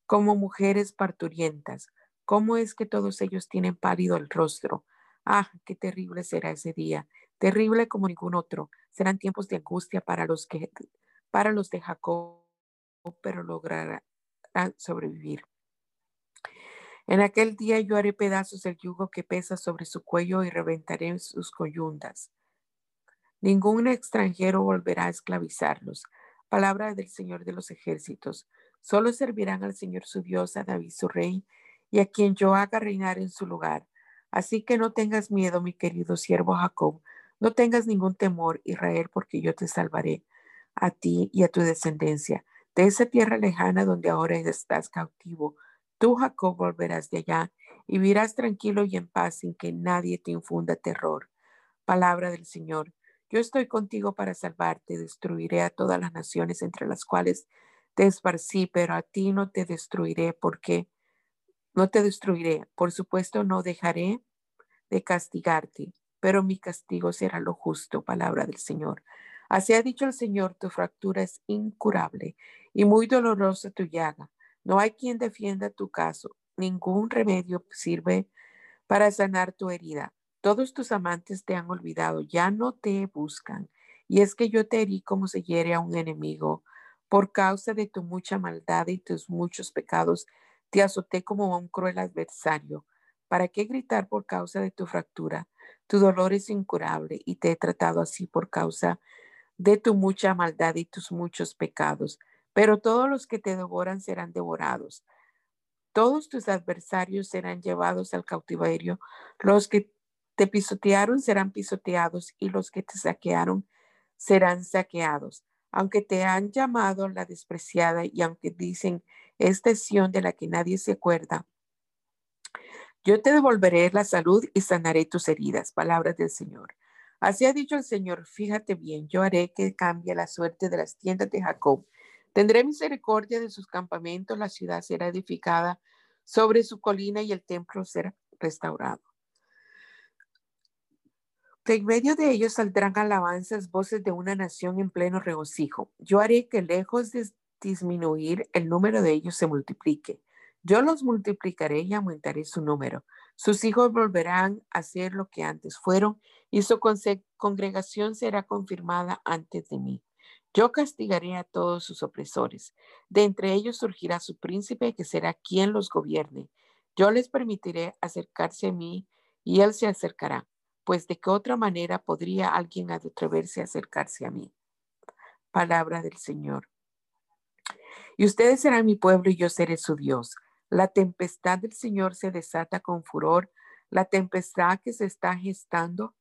como mujeres parturientas? ¿Cómo es que todos ellos tienen pálido el rostro? Ah, qué terrible será ese día, terrible como ningún otro. Serán tiempos de angustia para los que para los de Jacob, pero lograrán sobrevivir. En aquel día yo haré pedazos el yugo que pesa sobre su cuello y reventaré sus coyundas. Ningún extranjero volverá a esclavizarlos. Palabra del Señor de los ejércitos. Solo servirán al Señor su Dios, a David su rey, y a quien yo haga reinar en su lugar. Así que no tengas miedo, mi querido siervo Jacob, no tengas ningún temor, Israel, porque yo te salvaré a ti y a tu descendencia de esa tierra lejana donde ahora estás cautivo. Tú, Jacob, volverás de allá y vivirás tranquilo y en paz sin que nadie te infunda terror. Palabra del Señor. Yo estoy contigo para salvarte, destruiré a todas las naciones entre las cuales te esparcí, pero a ti no te destruiré porque no te destruiré. Por supuesto, no dejaré de castigarte, pero mi castigo será lo justo, palabra del Señor. Así ha dicho el Señor, tu fractura es incurable y muy dolorosa tu llaga. No hay quien defienda tu caso, ningún remedio sirve para sanar tu herida. Todos tus amantes te han olvidado, ya no te buscan. Y es que yo te herí como se hiere a un enemigo. Por causa de tu mucha maldad y tus muchos pecados, te azoté como a un cruel adversario. ¿Para qué gritar por causa de tu fractura? Tu dolor es incurable y te he tratado así por causa de tu mucha maldad y tus muchos pecados. Pero todos los que te devoran serán devorados. Todos tus adversarios serán llevados al cautiverio. Los que te pisotearon serán pisoteados y los que te saquearon serán saqueados. Aunque te han llamado la despreciada y aunque dicen esta es de la que nadie se acuerda, yo te devolveré la salud y sanaré tus heridas. Palabras del Señor. Así ha dicho el Señor, fíjate bien, yo haré que cambie la suerte de las tiendas de Jacob. Tendré misericordia de sus campamentos, la ciudad será edificada sobre su colina y el templo será restaurado. En medio de ellos saldrán alabanzas, voces de una nación en pleno regocijo. Yo haré que lejos de disminuir el número de ellos se multiplique. Yo los multiplicaré y aumentaré su número. Sus hijos volverán a ser lo que antes fueron y su congregación será confirmada antes de mí. Yo castigaré a todos sus opresores. De entre ellos surgirá su príncipe que será quien los gobierne. Yo les permitiré acercarse a mí y él se acercará, pues de qué otra manera podría alguien atreverse a acercarse a mí. Palabra del Señor. Y ustedes serán mi pueblo y yo seré su Dios. La tempestad del Señor se desata con furor, la tempestad que se está gestando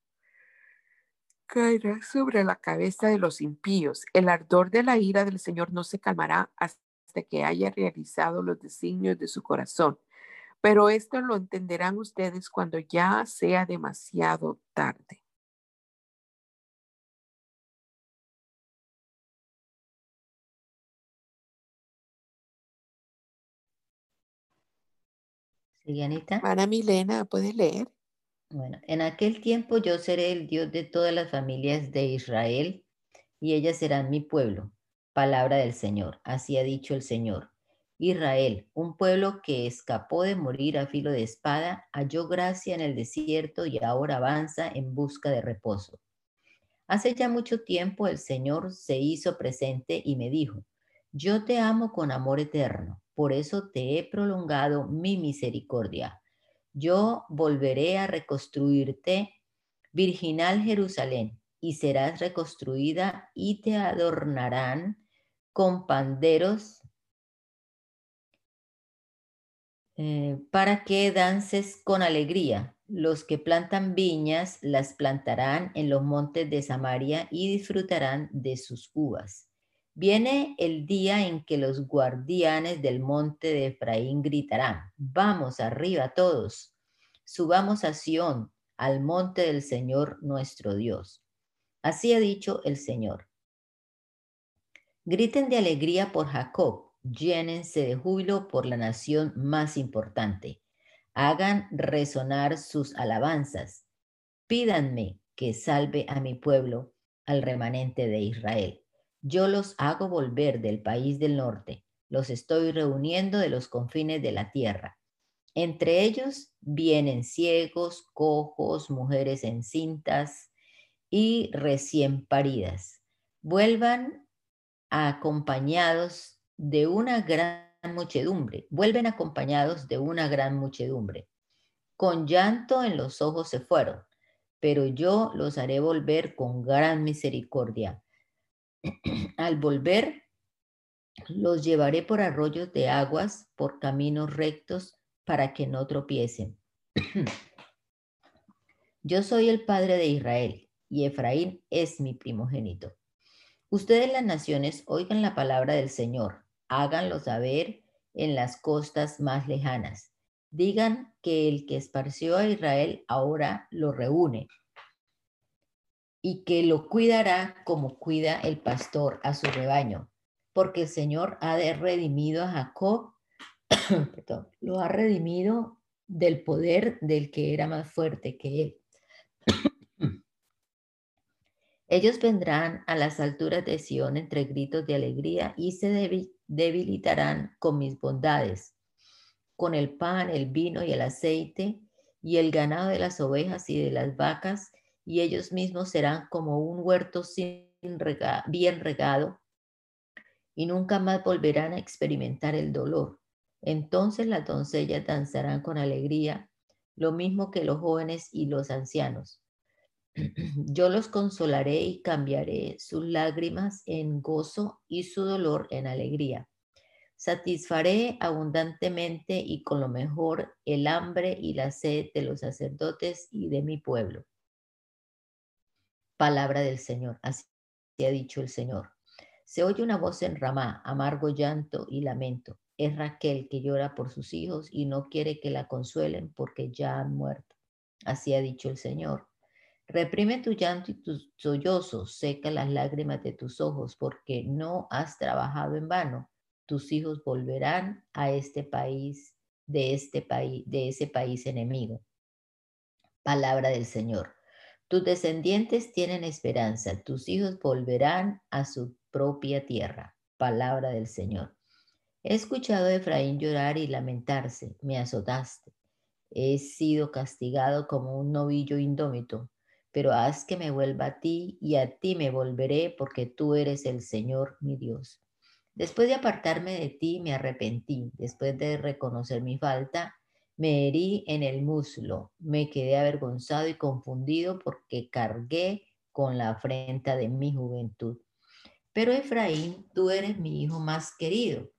caerá sobre la cabeza de los impíos. El ardor de la ira del Señor no se calmará hasta que haya realizado los designios de su corazón. Pero esto lo entenderán ustedes cuando ya sea demasiado tarde. Ana Milena, ¿puedes leer? Bueno, en aquel tiempo yo seré el Dios de todas las familias de Israel y ellas serán mi pueblo. Palabra del Señor. Así ha dicho el Señor. Israel, un pueblo que escapó de morir a filo de espada, halló gracia en el desierto y ahora avanza en busca de reposo. Hace ya mucho tiempo el Señor se hizo presente y me dijo, yo te amo con amor eterno por eso te he prolongado mi misericordia. Yo volveré a reconstruirte, virginal Jerusalén, y serás reconstruida y te adornarán con panderos eh, para que dances con alegría. Los que plantan viñas las plantarán en los montes de Samaria y disfrutarán de sus uvas. Viene el día en que los guardianes del monte de Efraín gritarán, vamos arriba todos, subamos a Sión, al monte del Señor nuestro Dios. Así ha dicho el Señor. Griten de alegría por Jacob, llénense de júbilo por la nación más importante. Hagan resonar sus alabanzas. Pídanme que salve a mi pueblo, al remanente de Israel. Yo los hago volver del país del norte, los estoy reuniendo de los confines de la tierra. Entre ellos vienen ciegos, cojos, mujeres encintas y recién paridas. Vuelvan acompañados de una gran muchedumbre, vuelven acompañados de una gran muchedumbre. Con llanto en los ojos se fueron, pero yo los haré volver con gran misericordia Al volver, los llevaré por arroyos de aguas, por caminos rectos, para que no tropiecen. *clears throat* Yo soy el padre de Israel, y Efraín es mi primogénito. Ustedes las naciones oigan la palabra del Señor, háganlo saber en las costas más lejanas. Digan que el que esparció a Israel ahora lo reúne y que lo cuidará como cuida el pastor a su rebaño, porque el Señor ha redimido a Jacob, *coughs* lo ha redimido del poder del que era más fuerte que él. *coughs* Ellos vendrán a las alturas de Sión entre gritos de alegría y se debilitarán con mis bondades, con el pan, el vino y el aceite, y el ganado de las ovejas y de las vacas, y ellos mismos serán como un huerto sin bien regado, y nunca más volverán a experimentar el dolor. Entonces las doncellas danzarán con alegría, lo mismo que los jóvenes y los ancianos. *clears throat* Yo los consolaré y cambiaré sus lágrimas en gozo y su dolor en alegría. Satisfaré abundantemente y con lo mejor el hambre y la sed de los sacerdotes y de mi pueblo. Palabra del Señor, así ha dicho el Señor. Se oye una voz en Ramá, amargo llanto y lamento. Es Raquel que llora por sus hijos y no quiere que la consuelen porque ya han muerto. Así ha dicho el Señor. Reprime tu llanto y tus sollozos, seca las lágrimas de tus ojos, porque no has trabajado en vano tus hijos volverán a este país, de este país, de ese país enemigo. Palabra del Señor. Tus descendientes tienen esperanza, tus hijos volverán a su propia tierra. Palabra del Señor. He escuchado a Efraín llorar y lamentarse, me azotaste. He sido castigado como un novillo indómito, pero haz que me vuelva a ti y a ti me volveré porque tú eres el Señor mi Dios. Después de apartarme de ti, me arrepentí. Después de reconocer mi falta, me herí en el muslo. Me quedé avergonzado y confundido porque cargué con la afrenta de mi juventud. Pero Efraín, tú eres mi hijo más querido.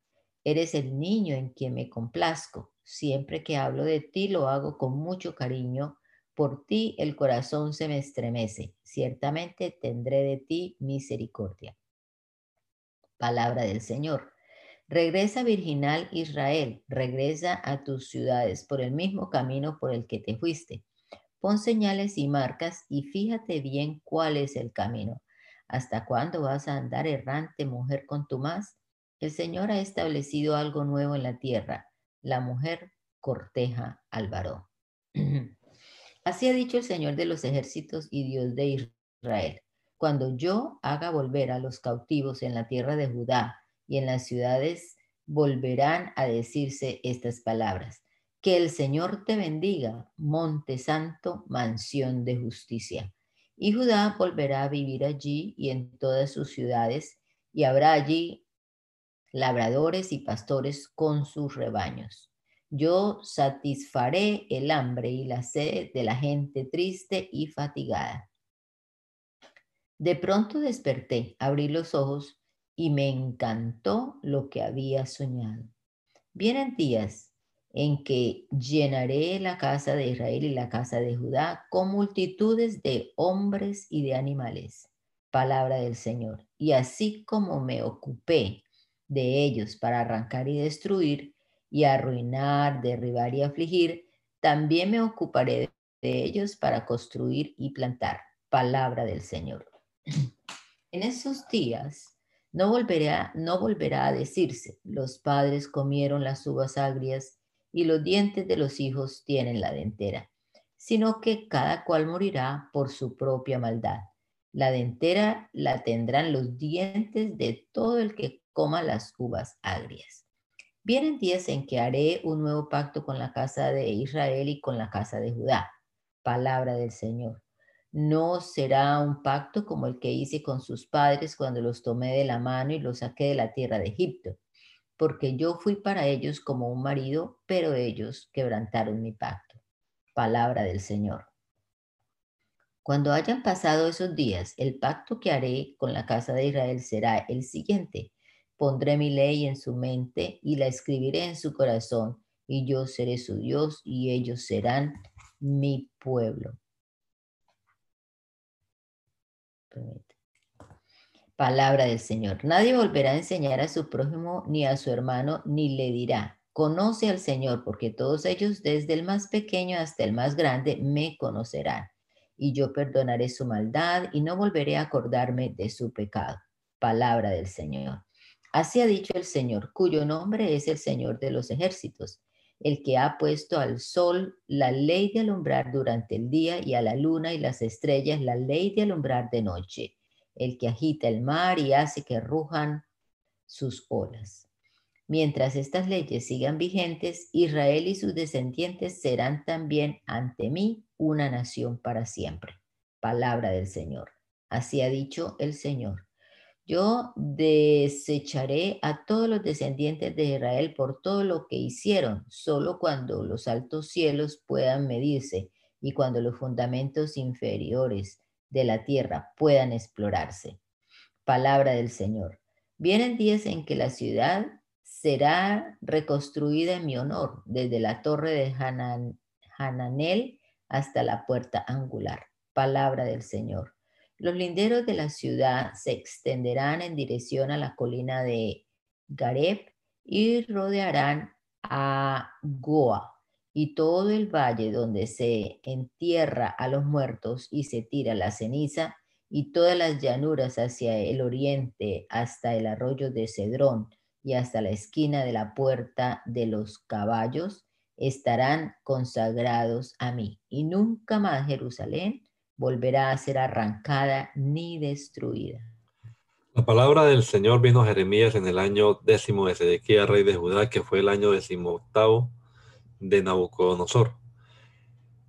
Eres el niño en quien me complazco. Siempre que hablo de ti lo hago con mucho cariño. Por ti el corazón se me estremece. Ciertamente tendré de ti misericordia palabra del Señor. Regresa virginal Israel, regresa a tus ciudades por el mismo camino por el que te fuiste. Pon señales y marcas y fíjate bien cuál es el camino. ¿Hasta cuándo vas a andar errante, mujer con tu más? El Señor ha establecido algo nuevo en la tierra. La mujer corteja al varón. *clears throat* Así ha dicho el Señor de los ejércitos y Dios de Israel. Cuando yo haga volver a los cautivos en la tierra de Judá y en las ciudades, volverán a decirse estas palabras. Que el Señor te bendiga, monte santo, mansión de justicia. Y Judá volverá a vivir allí y en todas sus ciudades, y habrá allí labradores y pastores con sus rebaños. Yo satisfaré el hambre y la sed de la gente triste y fatigada. De pronto desperté, abrí los ojos y me encantó lo que había soñado. Vienen días en que llenaré la casa de Israel y la casa de Judá con multitudes de hombres y de animales. Palabra del Señor. Y así como me ocupé de ellos para arrancar y destruir y arruinar, derribar y afligir, también me ocuparé de ellos para construir y plantar. Palabra del Señor. *clears throat* En esos días no volverá, no volverá a decirse, los padres comieron las uvas agrias y los dientes de los hijos tienen la dentera, sino que cada cual morirá por su propia maldad. La dentera la tendrán los dientes de todo el que coma las uvas agrias. Vienen días en que haré un nuevo pacto con la casa de Israel y con la casa de Judá. Palabra del Señor no será un pacto como el que hice con sus padres cuando los tomé de la mano y los saqué de la tierra de Egipto, porque yo fui para ellos como un marido, pero ellos quebrantaron mi pacto. Palabra del Señor. Cuando hayan pasado esos días, el pacto que haré con la casa de Israel será el siguiente. Pondré mi ley en su mente y la escribiré en su corazón, y yo seré su Dios y ellos serán mi pueblo. Palabra del Señor. Nadie volverá a enseñar a su prójimo ni a su hermano, ni le dirá, conoce al Señor, porque todos ellos, desde el más pequeño hasta el más grande, me conocerán. Y yo perdonaré su maldad y no volveré a acordarme de su pecado. Palabra del Señor. Así ha dicho el Señor, cuyo nombre es el Señor de los ejércitos el que ha puesto al sol la ley de alumbrar durante el día y a la luna y las estrellas la ley de alumbrar de noche, el que agita el mar y hace que rujan sus olas. Mientras estas leyes sigan vigentes, Israel y sus descendientes serán también ante mí una nación para siempre. Palabra del Señor. Así ha dicho el Señor. Yo desecharé a todos los descendientes de Israel por todo lo que hicieron, solo cuando los altos cielos puedan medirse y cuando los fundamentos inferiores de la tierra puedan explorarse. Palabra del Señor. Vienen días en que la ciudad será reconstruida en mi honor, desde la torre de Hananel hasta la puerta angular. Palabra del Señor. Los linderos de la ciudad se extenderán en dirección a la colina de Gareb y rodearán a Goa y todo el valle donde se entierra a los muertos y se tira la ceniza y todas las llanuras hacia el oriente hasta el arroyo de Cedrón y hasta la esquina de la puerta de los caballos estarán consagrados a mí. Y nunca más Jerusalén volverá a ser arrancada ni destruida. La palabra del Señor vino a Jeremías en el año décimo de Sedequía, rey de Judá, que fue el año decimoctavo de Nabucodonosor.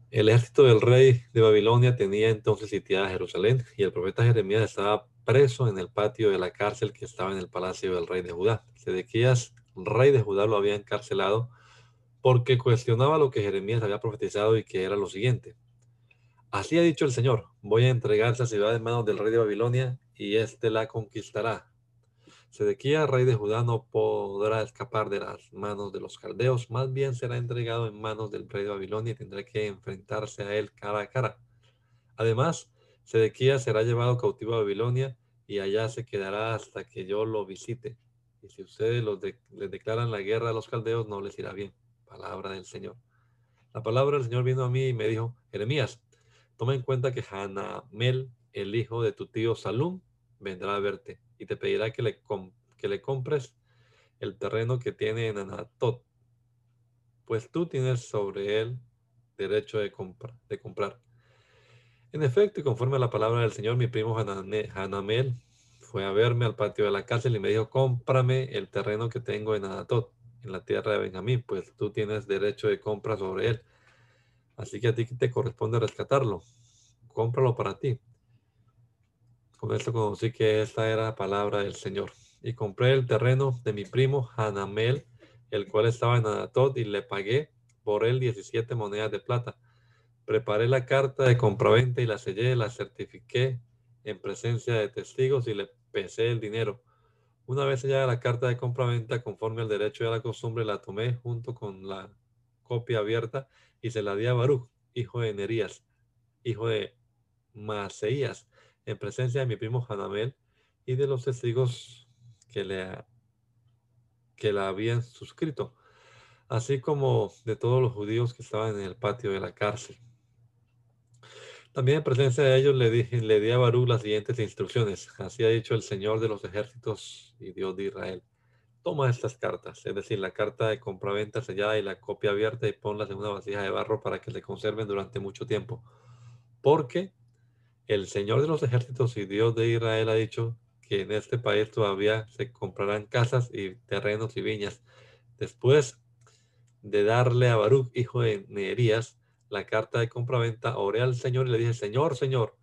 El ejército del rey de Babilonia tenía entonces sitiada Jerusalén y el profeta Jeremías estaba preso en el patio de la cárcel que estaba en el palacio del rey de Judá. Sedequías, rey de Judá, lo había encarcelado porque cuestionaba lo que Jeremías había profetizado y que era lo siguiente. Así ha dicho el Señor, voy a entregar esa ciudad en manos del rey de Babilonia y éste la conquistará. Sedequía, rey de Judá, no podrá escapar de las manos de los caldeos, más bien será entregado en manos del rey de Babilonia y tendrá que enfrentarse a él cara a cara. Además, Sedequía será llevado cautivo a Babilonia y allá se quedará hasta que yo lo visite. Y si ustedes les declaran la guerra a los caldeos, no les irá bien. Palabra del Señor. La palabra del Señor vino a mí y me dijo, Jeremías, Toma en cuenta que Hanamel, el hijo de tu tío Salum, vendrá a verte y te pedirá que le, que le compres el terreno que tiene en Anatot, pues tú tienes sobre él derecho de, de comprar. En efecto, y conforme a la palabra del Señor, mi primo Hanamel fue a verme al patio de la cárcel y me dijo, cómprame el terreno que tengo en Anatot, en la tierra de Benjamín, pues tú tienes derecho de compra sobre él. Así que a ti te corresponde rescatarlo. Cómpralo para ti. Con esto conocí que esta era la palabra del Señor. Y compré el terreno de mi primo Hanamel, el cual estaba en Anatot, y le pagué por él 17 monedas de plata. Preparé la carta de compraventa y la sellé, la certifiqué en presencia de testigos y le pesé el dinero. Una vez sellada la carta de compraventa, conforme al derecho y a la costumbre, la tomé junto con la copia abierta y se la di a Baruch, hijo de Nerías, hijo de Maseías, en presencia de mi primo Hanamel y de los testigos que, le, que la habían suscrito, así como de todos los judíos que estaban en el patio de la cárcel. También en presencia de ellos le, dije, le di a Baruch las siguientes instrucciones. Así ha dicho el Señor de los ejércitos y Dios de Israel toma estas cartas, es decir, la carta de compraventa sellada y la copia abierta y ponlas en una vasija de barro para que se conserven durante mucho tiempo. Porque el Señor de los ejércitos y Dios de Israel ha dicho que en este país todavía se comprarán casas y terrenos y viñas. Después de darle a Baruch, hijo de Neerías, la carta de compraventa, oré al Señor y le dije, Señor, Señor,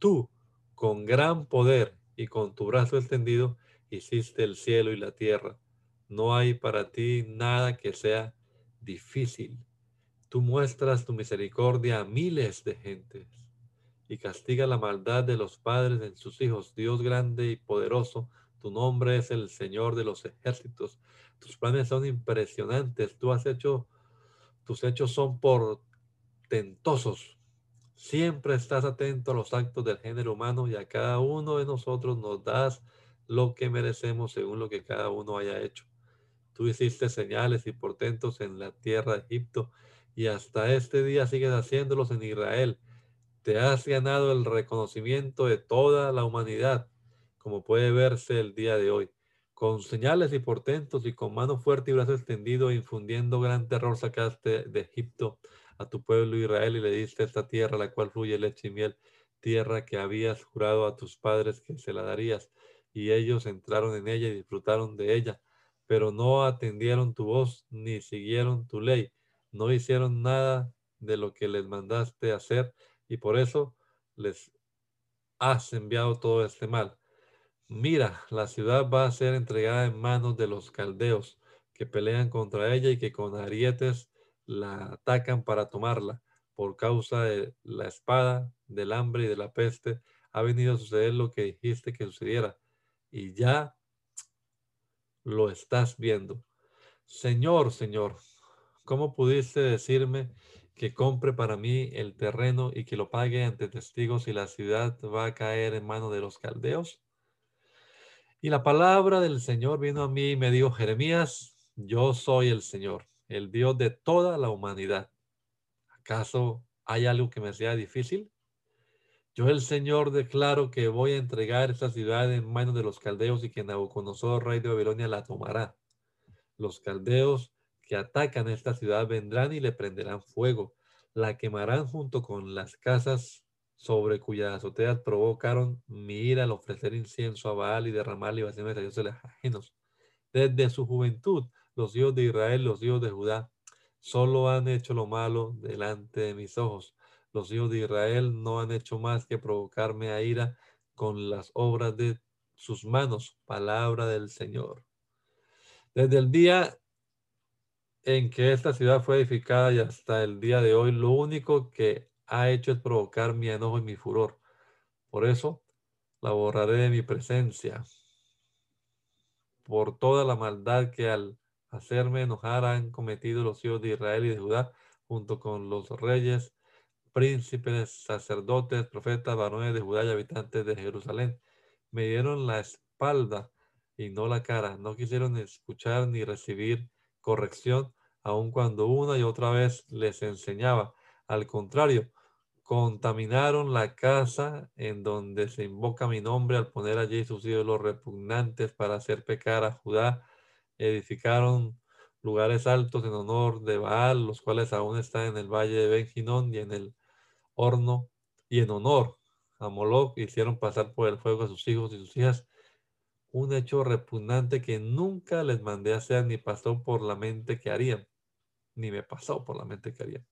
tú con gran poder y con tu brazo extendido, hiciste el cielo y la tierra. No hay para ti nada que sea difícil. Tú muestras tu misericordia a miles de gentes y castiga la maldad de los padres en sus hijos. Dios grande y poderoso, tu nombre es el Señor de los ejércitos. Tus planes son impresionantes. Tú has hecho, tus hechos son portentosos. Siempre estás atento a los actos del género humano y a cada uno de nosotros nos das lo que merecemos según lo que cada uno haya hecho. Tú hiciste señales y portentos en la tierra de Egipto y hasta este día sigues haciéndolos en Israel. Te has ganado el reconocimiento de toda la humanidad, como puede verse el día de hoy. Con señales y portentos y con mano fuerte y brazo extendido, infundiendo gran terror, sacaste de Egipto a tu pueblo Israel y le diste esta tierra, la cual fluye leche y miel, tierra que habías jurado a tus padres que se la darías y ellos entraron en ella y disfrutaron de ella. pero no atendieron tu voz ni siguieron tu ley. No hicieron nada de lo que les mandaste hacer y por eso les has enviado todo este mal. Mira, la ciudad va a ser entregada en manos de los caldeos que pelean contra ella y que con arietes la atacan para tomarla. Por causa de la espada, del hambre y de la peste, ha venido a suceder lo que dijiste que sucediera. Y ya lo estás viendo. Señor, Señor, ¿cómo pudiste decirme que compre para mí el terreno y que lo pague ante testigos y la ciudad va a caer en manos de los caldeos? Y la palabra del Señor vino a mí y me dijo, Jeremías, yo soy el Señor, el Dios de toda la humanidad. ¿Acaso hay algo que me sea difícil? Yo el Señor declaro que voy a entregar esta ciudad en manos de los caldeos y que Nabucodonosor, rey de Babilonia, la tomará. Los caldeos que atacan esta ciudad vendrán y le prenderán fuego, la quemarán junto con las casas sobre cuyas azoteas provocaron mi ira al ofrecer incienso a Baal y derramar libaciones a dioses ajenos. Desde su juventud, los hijos de Israel, los hijos de Judá, solo han hecho lo malo delante de mis ojos los hijos de Israel no han hecho más que provocarme a ira con las obras de sus manos, palabra del Señor. Desde el día en que esta ciudad fue edificada y hasta el día de hoy, lo único que ha hecho es provocar mi enojo y mi furor. Por eso la borraré de mi presencia. Por toda la maldad que al hacerme enojar han cometido los hijos de Israel y de Judá, junto con los reyes príncipes, sacerdotes, profetas, varones de Judá y habitantes de Jerusalén. Me dieron la espalda y no la cara. No quisieron escuchar ni recibir corrección, aun cuando una y otra vez les enseñaba. Al contrario, contaminaron la casa en donde se invoca mi nombre al poner allí sus ídolos repugnantes para hacer pecar a Judá. Edificaron lugares altos en honor de Baal, los cuales aún están en el valle de Benjinón y en el horno y en honor a Moloch hicieron pasar por el fuego a sus hijos y sus hijas, un hecho repugnante que nunca les mandé hacer ni pasó por la mente que harían, ni me pasó por la mente que harían.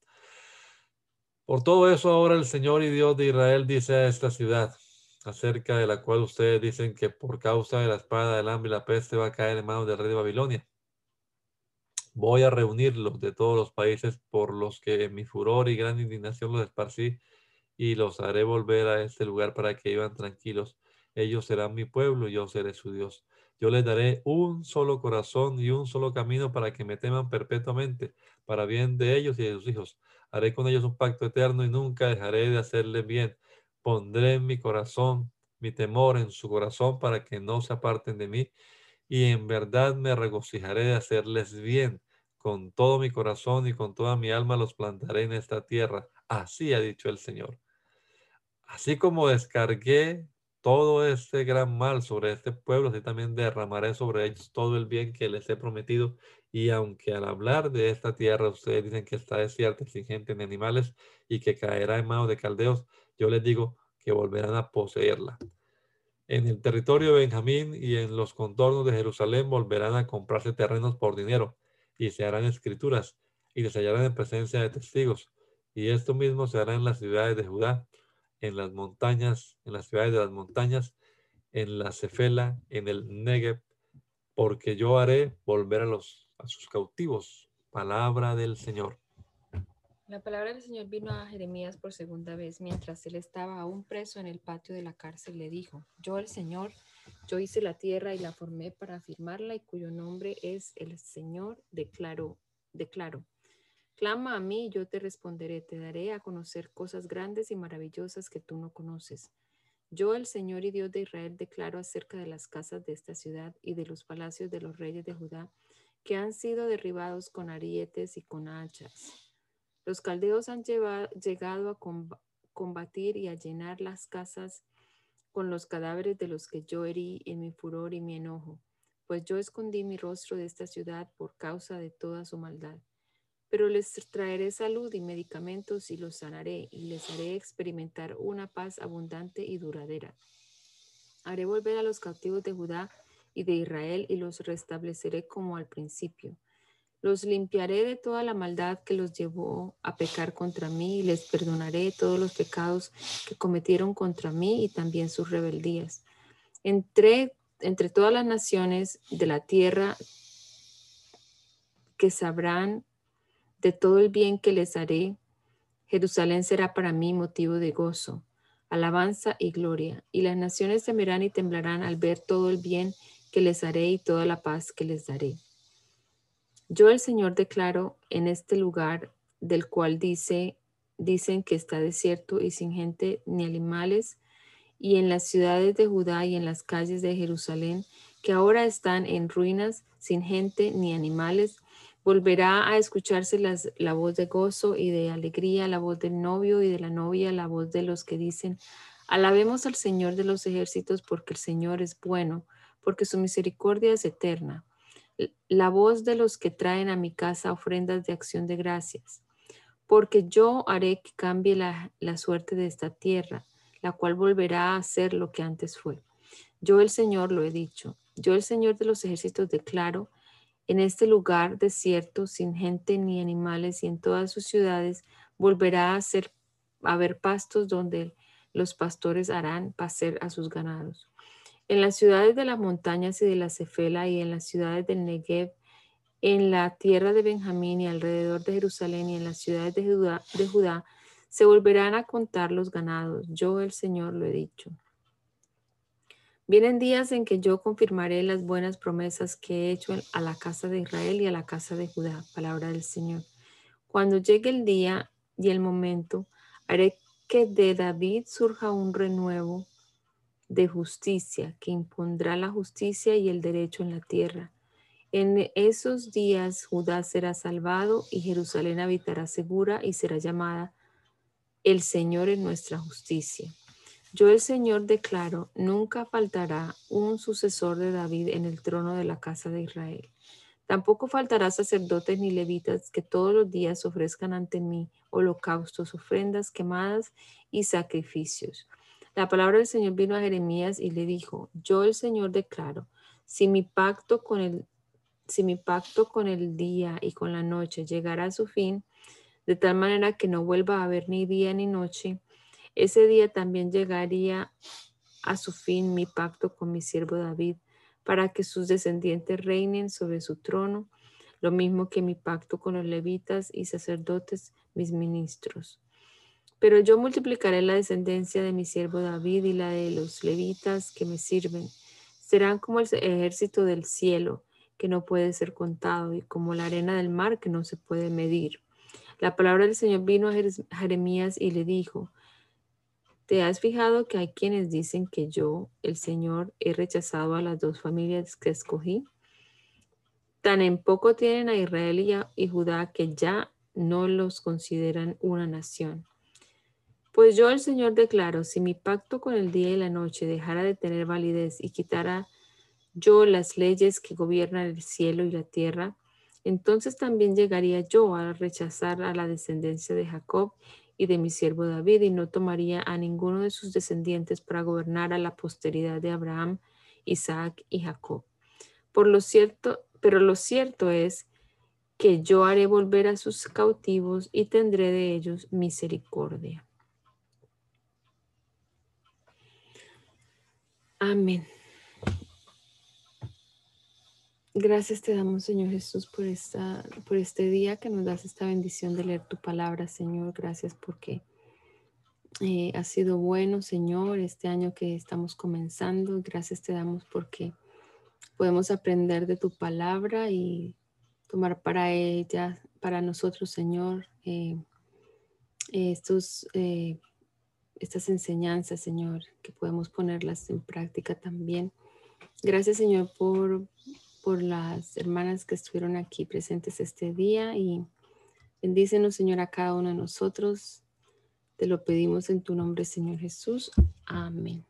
Por todo eso ahora el Señor y Dios de Israel dice a esta ciudad, acerca de la cual ustedes dicen que por causa de la espada, del hambre y la peste va a caer en manos del rey de Babilonia. Voy a reunirlos de todos los países por los que en mi furor y gran indignación los esparcí y los haré volver a este lugar para que vivan tranquilos. Ellos serán mi pueblo y yo seré su Dios. Yo les daré un solo corazón y un solo camino para que me teman perpetuamente, para bien de ellos y de sus hijos. Haré con ellos un pacto eterno y nunca dejaré de hacerles bien. Pondré en mi corazón mi temor en su corazón para que no se aparten de mí y en verdad me regocijaré de hacerles bien. Con todo mi corazón y con toda mi alma los plantaré en esta tierra. Así ha dicho el Señor. Así como descargué todo este gran mal sobre este pueblo, así también derramaré sobre ellos todo el bien que les he prometido. Y aunque al hablar de esta tierra ustedes dicen que está desierta, sin gente ni animales, y que caerá en manos de caldeos, yo les digo que volverán a poseerla. En el territorio de Benjamín y en los contornos de Jerusalén volverán a comprarse terrenos por dinero y se harán escrituras y les hallarán en presencia de testigos. Y esto mismo se hará en las ciudades de Judá, en las montañas, en las ciudades de las montañas, en la Cefela, en el Negev, porque yo haré volver a los a sus cautivos. Palabra del Señor. La palabra del Señor vino a Jeremías por segunda vez mientras él estaba aún preso en el patio de la cárcel. Le dijo, yo el Señor, yo hice la tierra y la formé para afirmarla y cuyo nombre es el Señor, declaró, declaro. Clama a mí y yo te responderé, te daré a conocer cosas grandes y maravillosas que tú no conoces. Yo, el Señor y Dios de Israel, declaro acerca de las casas de esta ciudad y de los palacios de los reyes de Judá, que han sido derribados con arietes y con hachas los caldeos han llegado a combatir y a llenar las casas con los cadáveres de los que yo herí en mi furor y mi enojo, pues yo escondí mi rostro de esta ciudad por causa de toda su maldad. Pero les traeré salud y medicamentos y los sanaré y les haré experimentar una paz abundante y duradera. Haré volver a los cautivos de Judá y de Israel y los restableceré como al principio. Los limpiaré de toda la maldad que los llevó a pecar contra mí y les perdonaré todos los pecados que cometieron contra mí y también sus rebeldías. Entre, entre todas las naciones de la tierra que sabrán de todo el bien que les haré, Jerusalén será para mí motivo de gozo, alabanza y gloria, y las naciones temerán y temblarán al ver todo el bien que les haré y toda la paz que les daré. Yo el Señor declaro en este lugar del cual dice, dicen que está desierto y sin gente ni animales, y en las ciudades de Judá y en las calles de Jerusalén, que ahora están en ruinas, sin gente ni animales, volverá a escucharse la voz de gozo y de alegría, la voz del novio y de la novia, la voz de los que dicen, alabemos al Señor de los ejércitos porque el Señor es bueno, porque su misericordia es eterna la voz de los que traen a mi casa ofrendas de acción de gracias, porque yo haré que cambie la, suerte de esta tierra, la cual volverá a ser lo que antes fue. Yo el Señor lo he dicho, yo el Señor de los ejércitos declaro, en este lugar desierto, sin gente ni animales y en todas sus ciudades, volverá a, ser, a haber pastos donde los pastores harán pacer a sus ganados. En las ciudades de las montañas y de la Cefela y en las ciudades del Negev, en la tierra de Benjamín y alrededor de Jerusalén y en las ciudades de Judá, de Judá, se volverán a contar los ganados. Yo el Señor lo he dicho. Vienen días en que yo confirmaré las buenas promesas que he hecho a la casa de Israel y a la casa de Judá. Palabra del Señor. Cuando llegue el día y el momento, haré que de David surja un renuevo de justicia, que impondrá la justicia y el derecho en la tierra. En esos días Judá será salvado y Jerusalén habitará segura y será llamada el Señor en nuestra justicia. Yo el Señor declaro, nunca faltará un sucesor de David en el trono de la casa de Israel. Tampoco faltará sacerdotes ni levitas que todos los días ofrezcan ante mí holocaustos, ofrendas quemadas y sacrificios. La palabra del Señor vino a Jeremías y le dijo, yo el Señor declaro, si mi pacto con el, si mi pacto con el día y con la noche llegara a su fin, de tal manera que no vuelva a haber ni día ni noche, ese día también llegaría a su fin mi pacto con mi siervo David, para que sus descendientes reinen sobre su trono, lo mismo que mi pacto con los levitas y sacerdotes, mis ministros. Pero yo multiplicaré la descendencia de mi siervo David y la de los levitas que me sirven. Serán como el ejército del cielo, que no puede ser contado, y como la arena del mar, que no se puede medir. La palabra del Señor vino a Jeremías y le dijo, ¿te has fijado que hay quienes dicen que yo, el Señor, he rechazado a las dos familias que escogí? Tan en poco tienen a Israel y, Judá que ya no los consideran una nación. Pues yo el Señor declaro, si mi pacto con el día y la noche dejara de tener validez y quitara yo las leyes que gobiernan el cielo y la tierra, entonces también llegaría yo a rechazar a la descendencia de Jacob y de mi siervo David y no tomaría a ninguno de sus descendientes para gobernar a la posteridad de Abraham, Isaac y Jacob. Por lo cierto, pero lo cierto es que yo haré volver a sus cautivos y tendré de ellos misericordia. Amén. Gracias te damos, Señor Jesús, por, esta, por este día que nos das esta bendición de leer tu palabra, Señor. Gracias porque eh, ha sido bueno, Señor, este año que estamos comenzando. Gracias te damos porque podemos aprender de tu palabra y tomar para ella, para nosotros, Señor, eh, estos eh, estas enseñanzas, Señor, que podemos ponerlas en práctica también. Gracias, Señor, por, por las hermanas que estuvieron aquí presentes este día y bendícenos, Señor, a cada uno de nosotros. Te lo pedimos en tu nombre, Señor Jesús. Amén.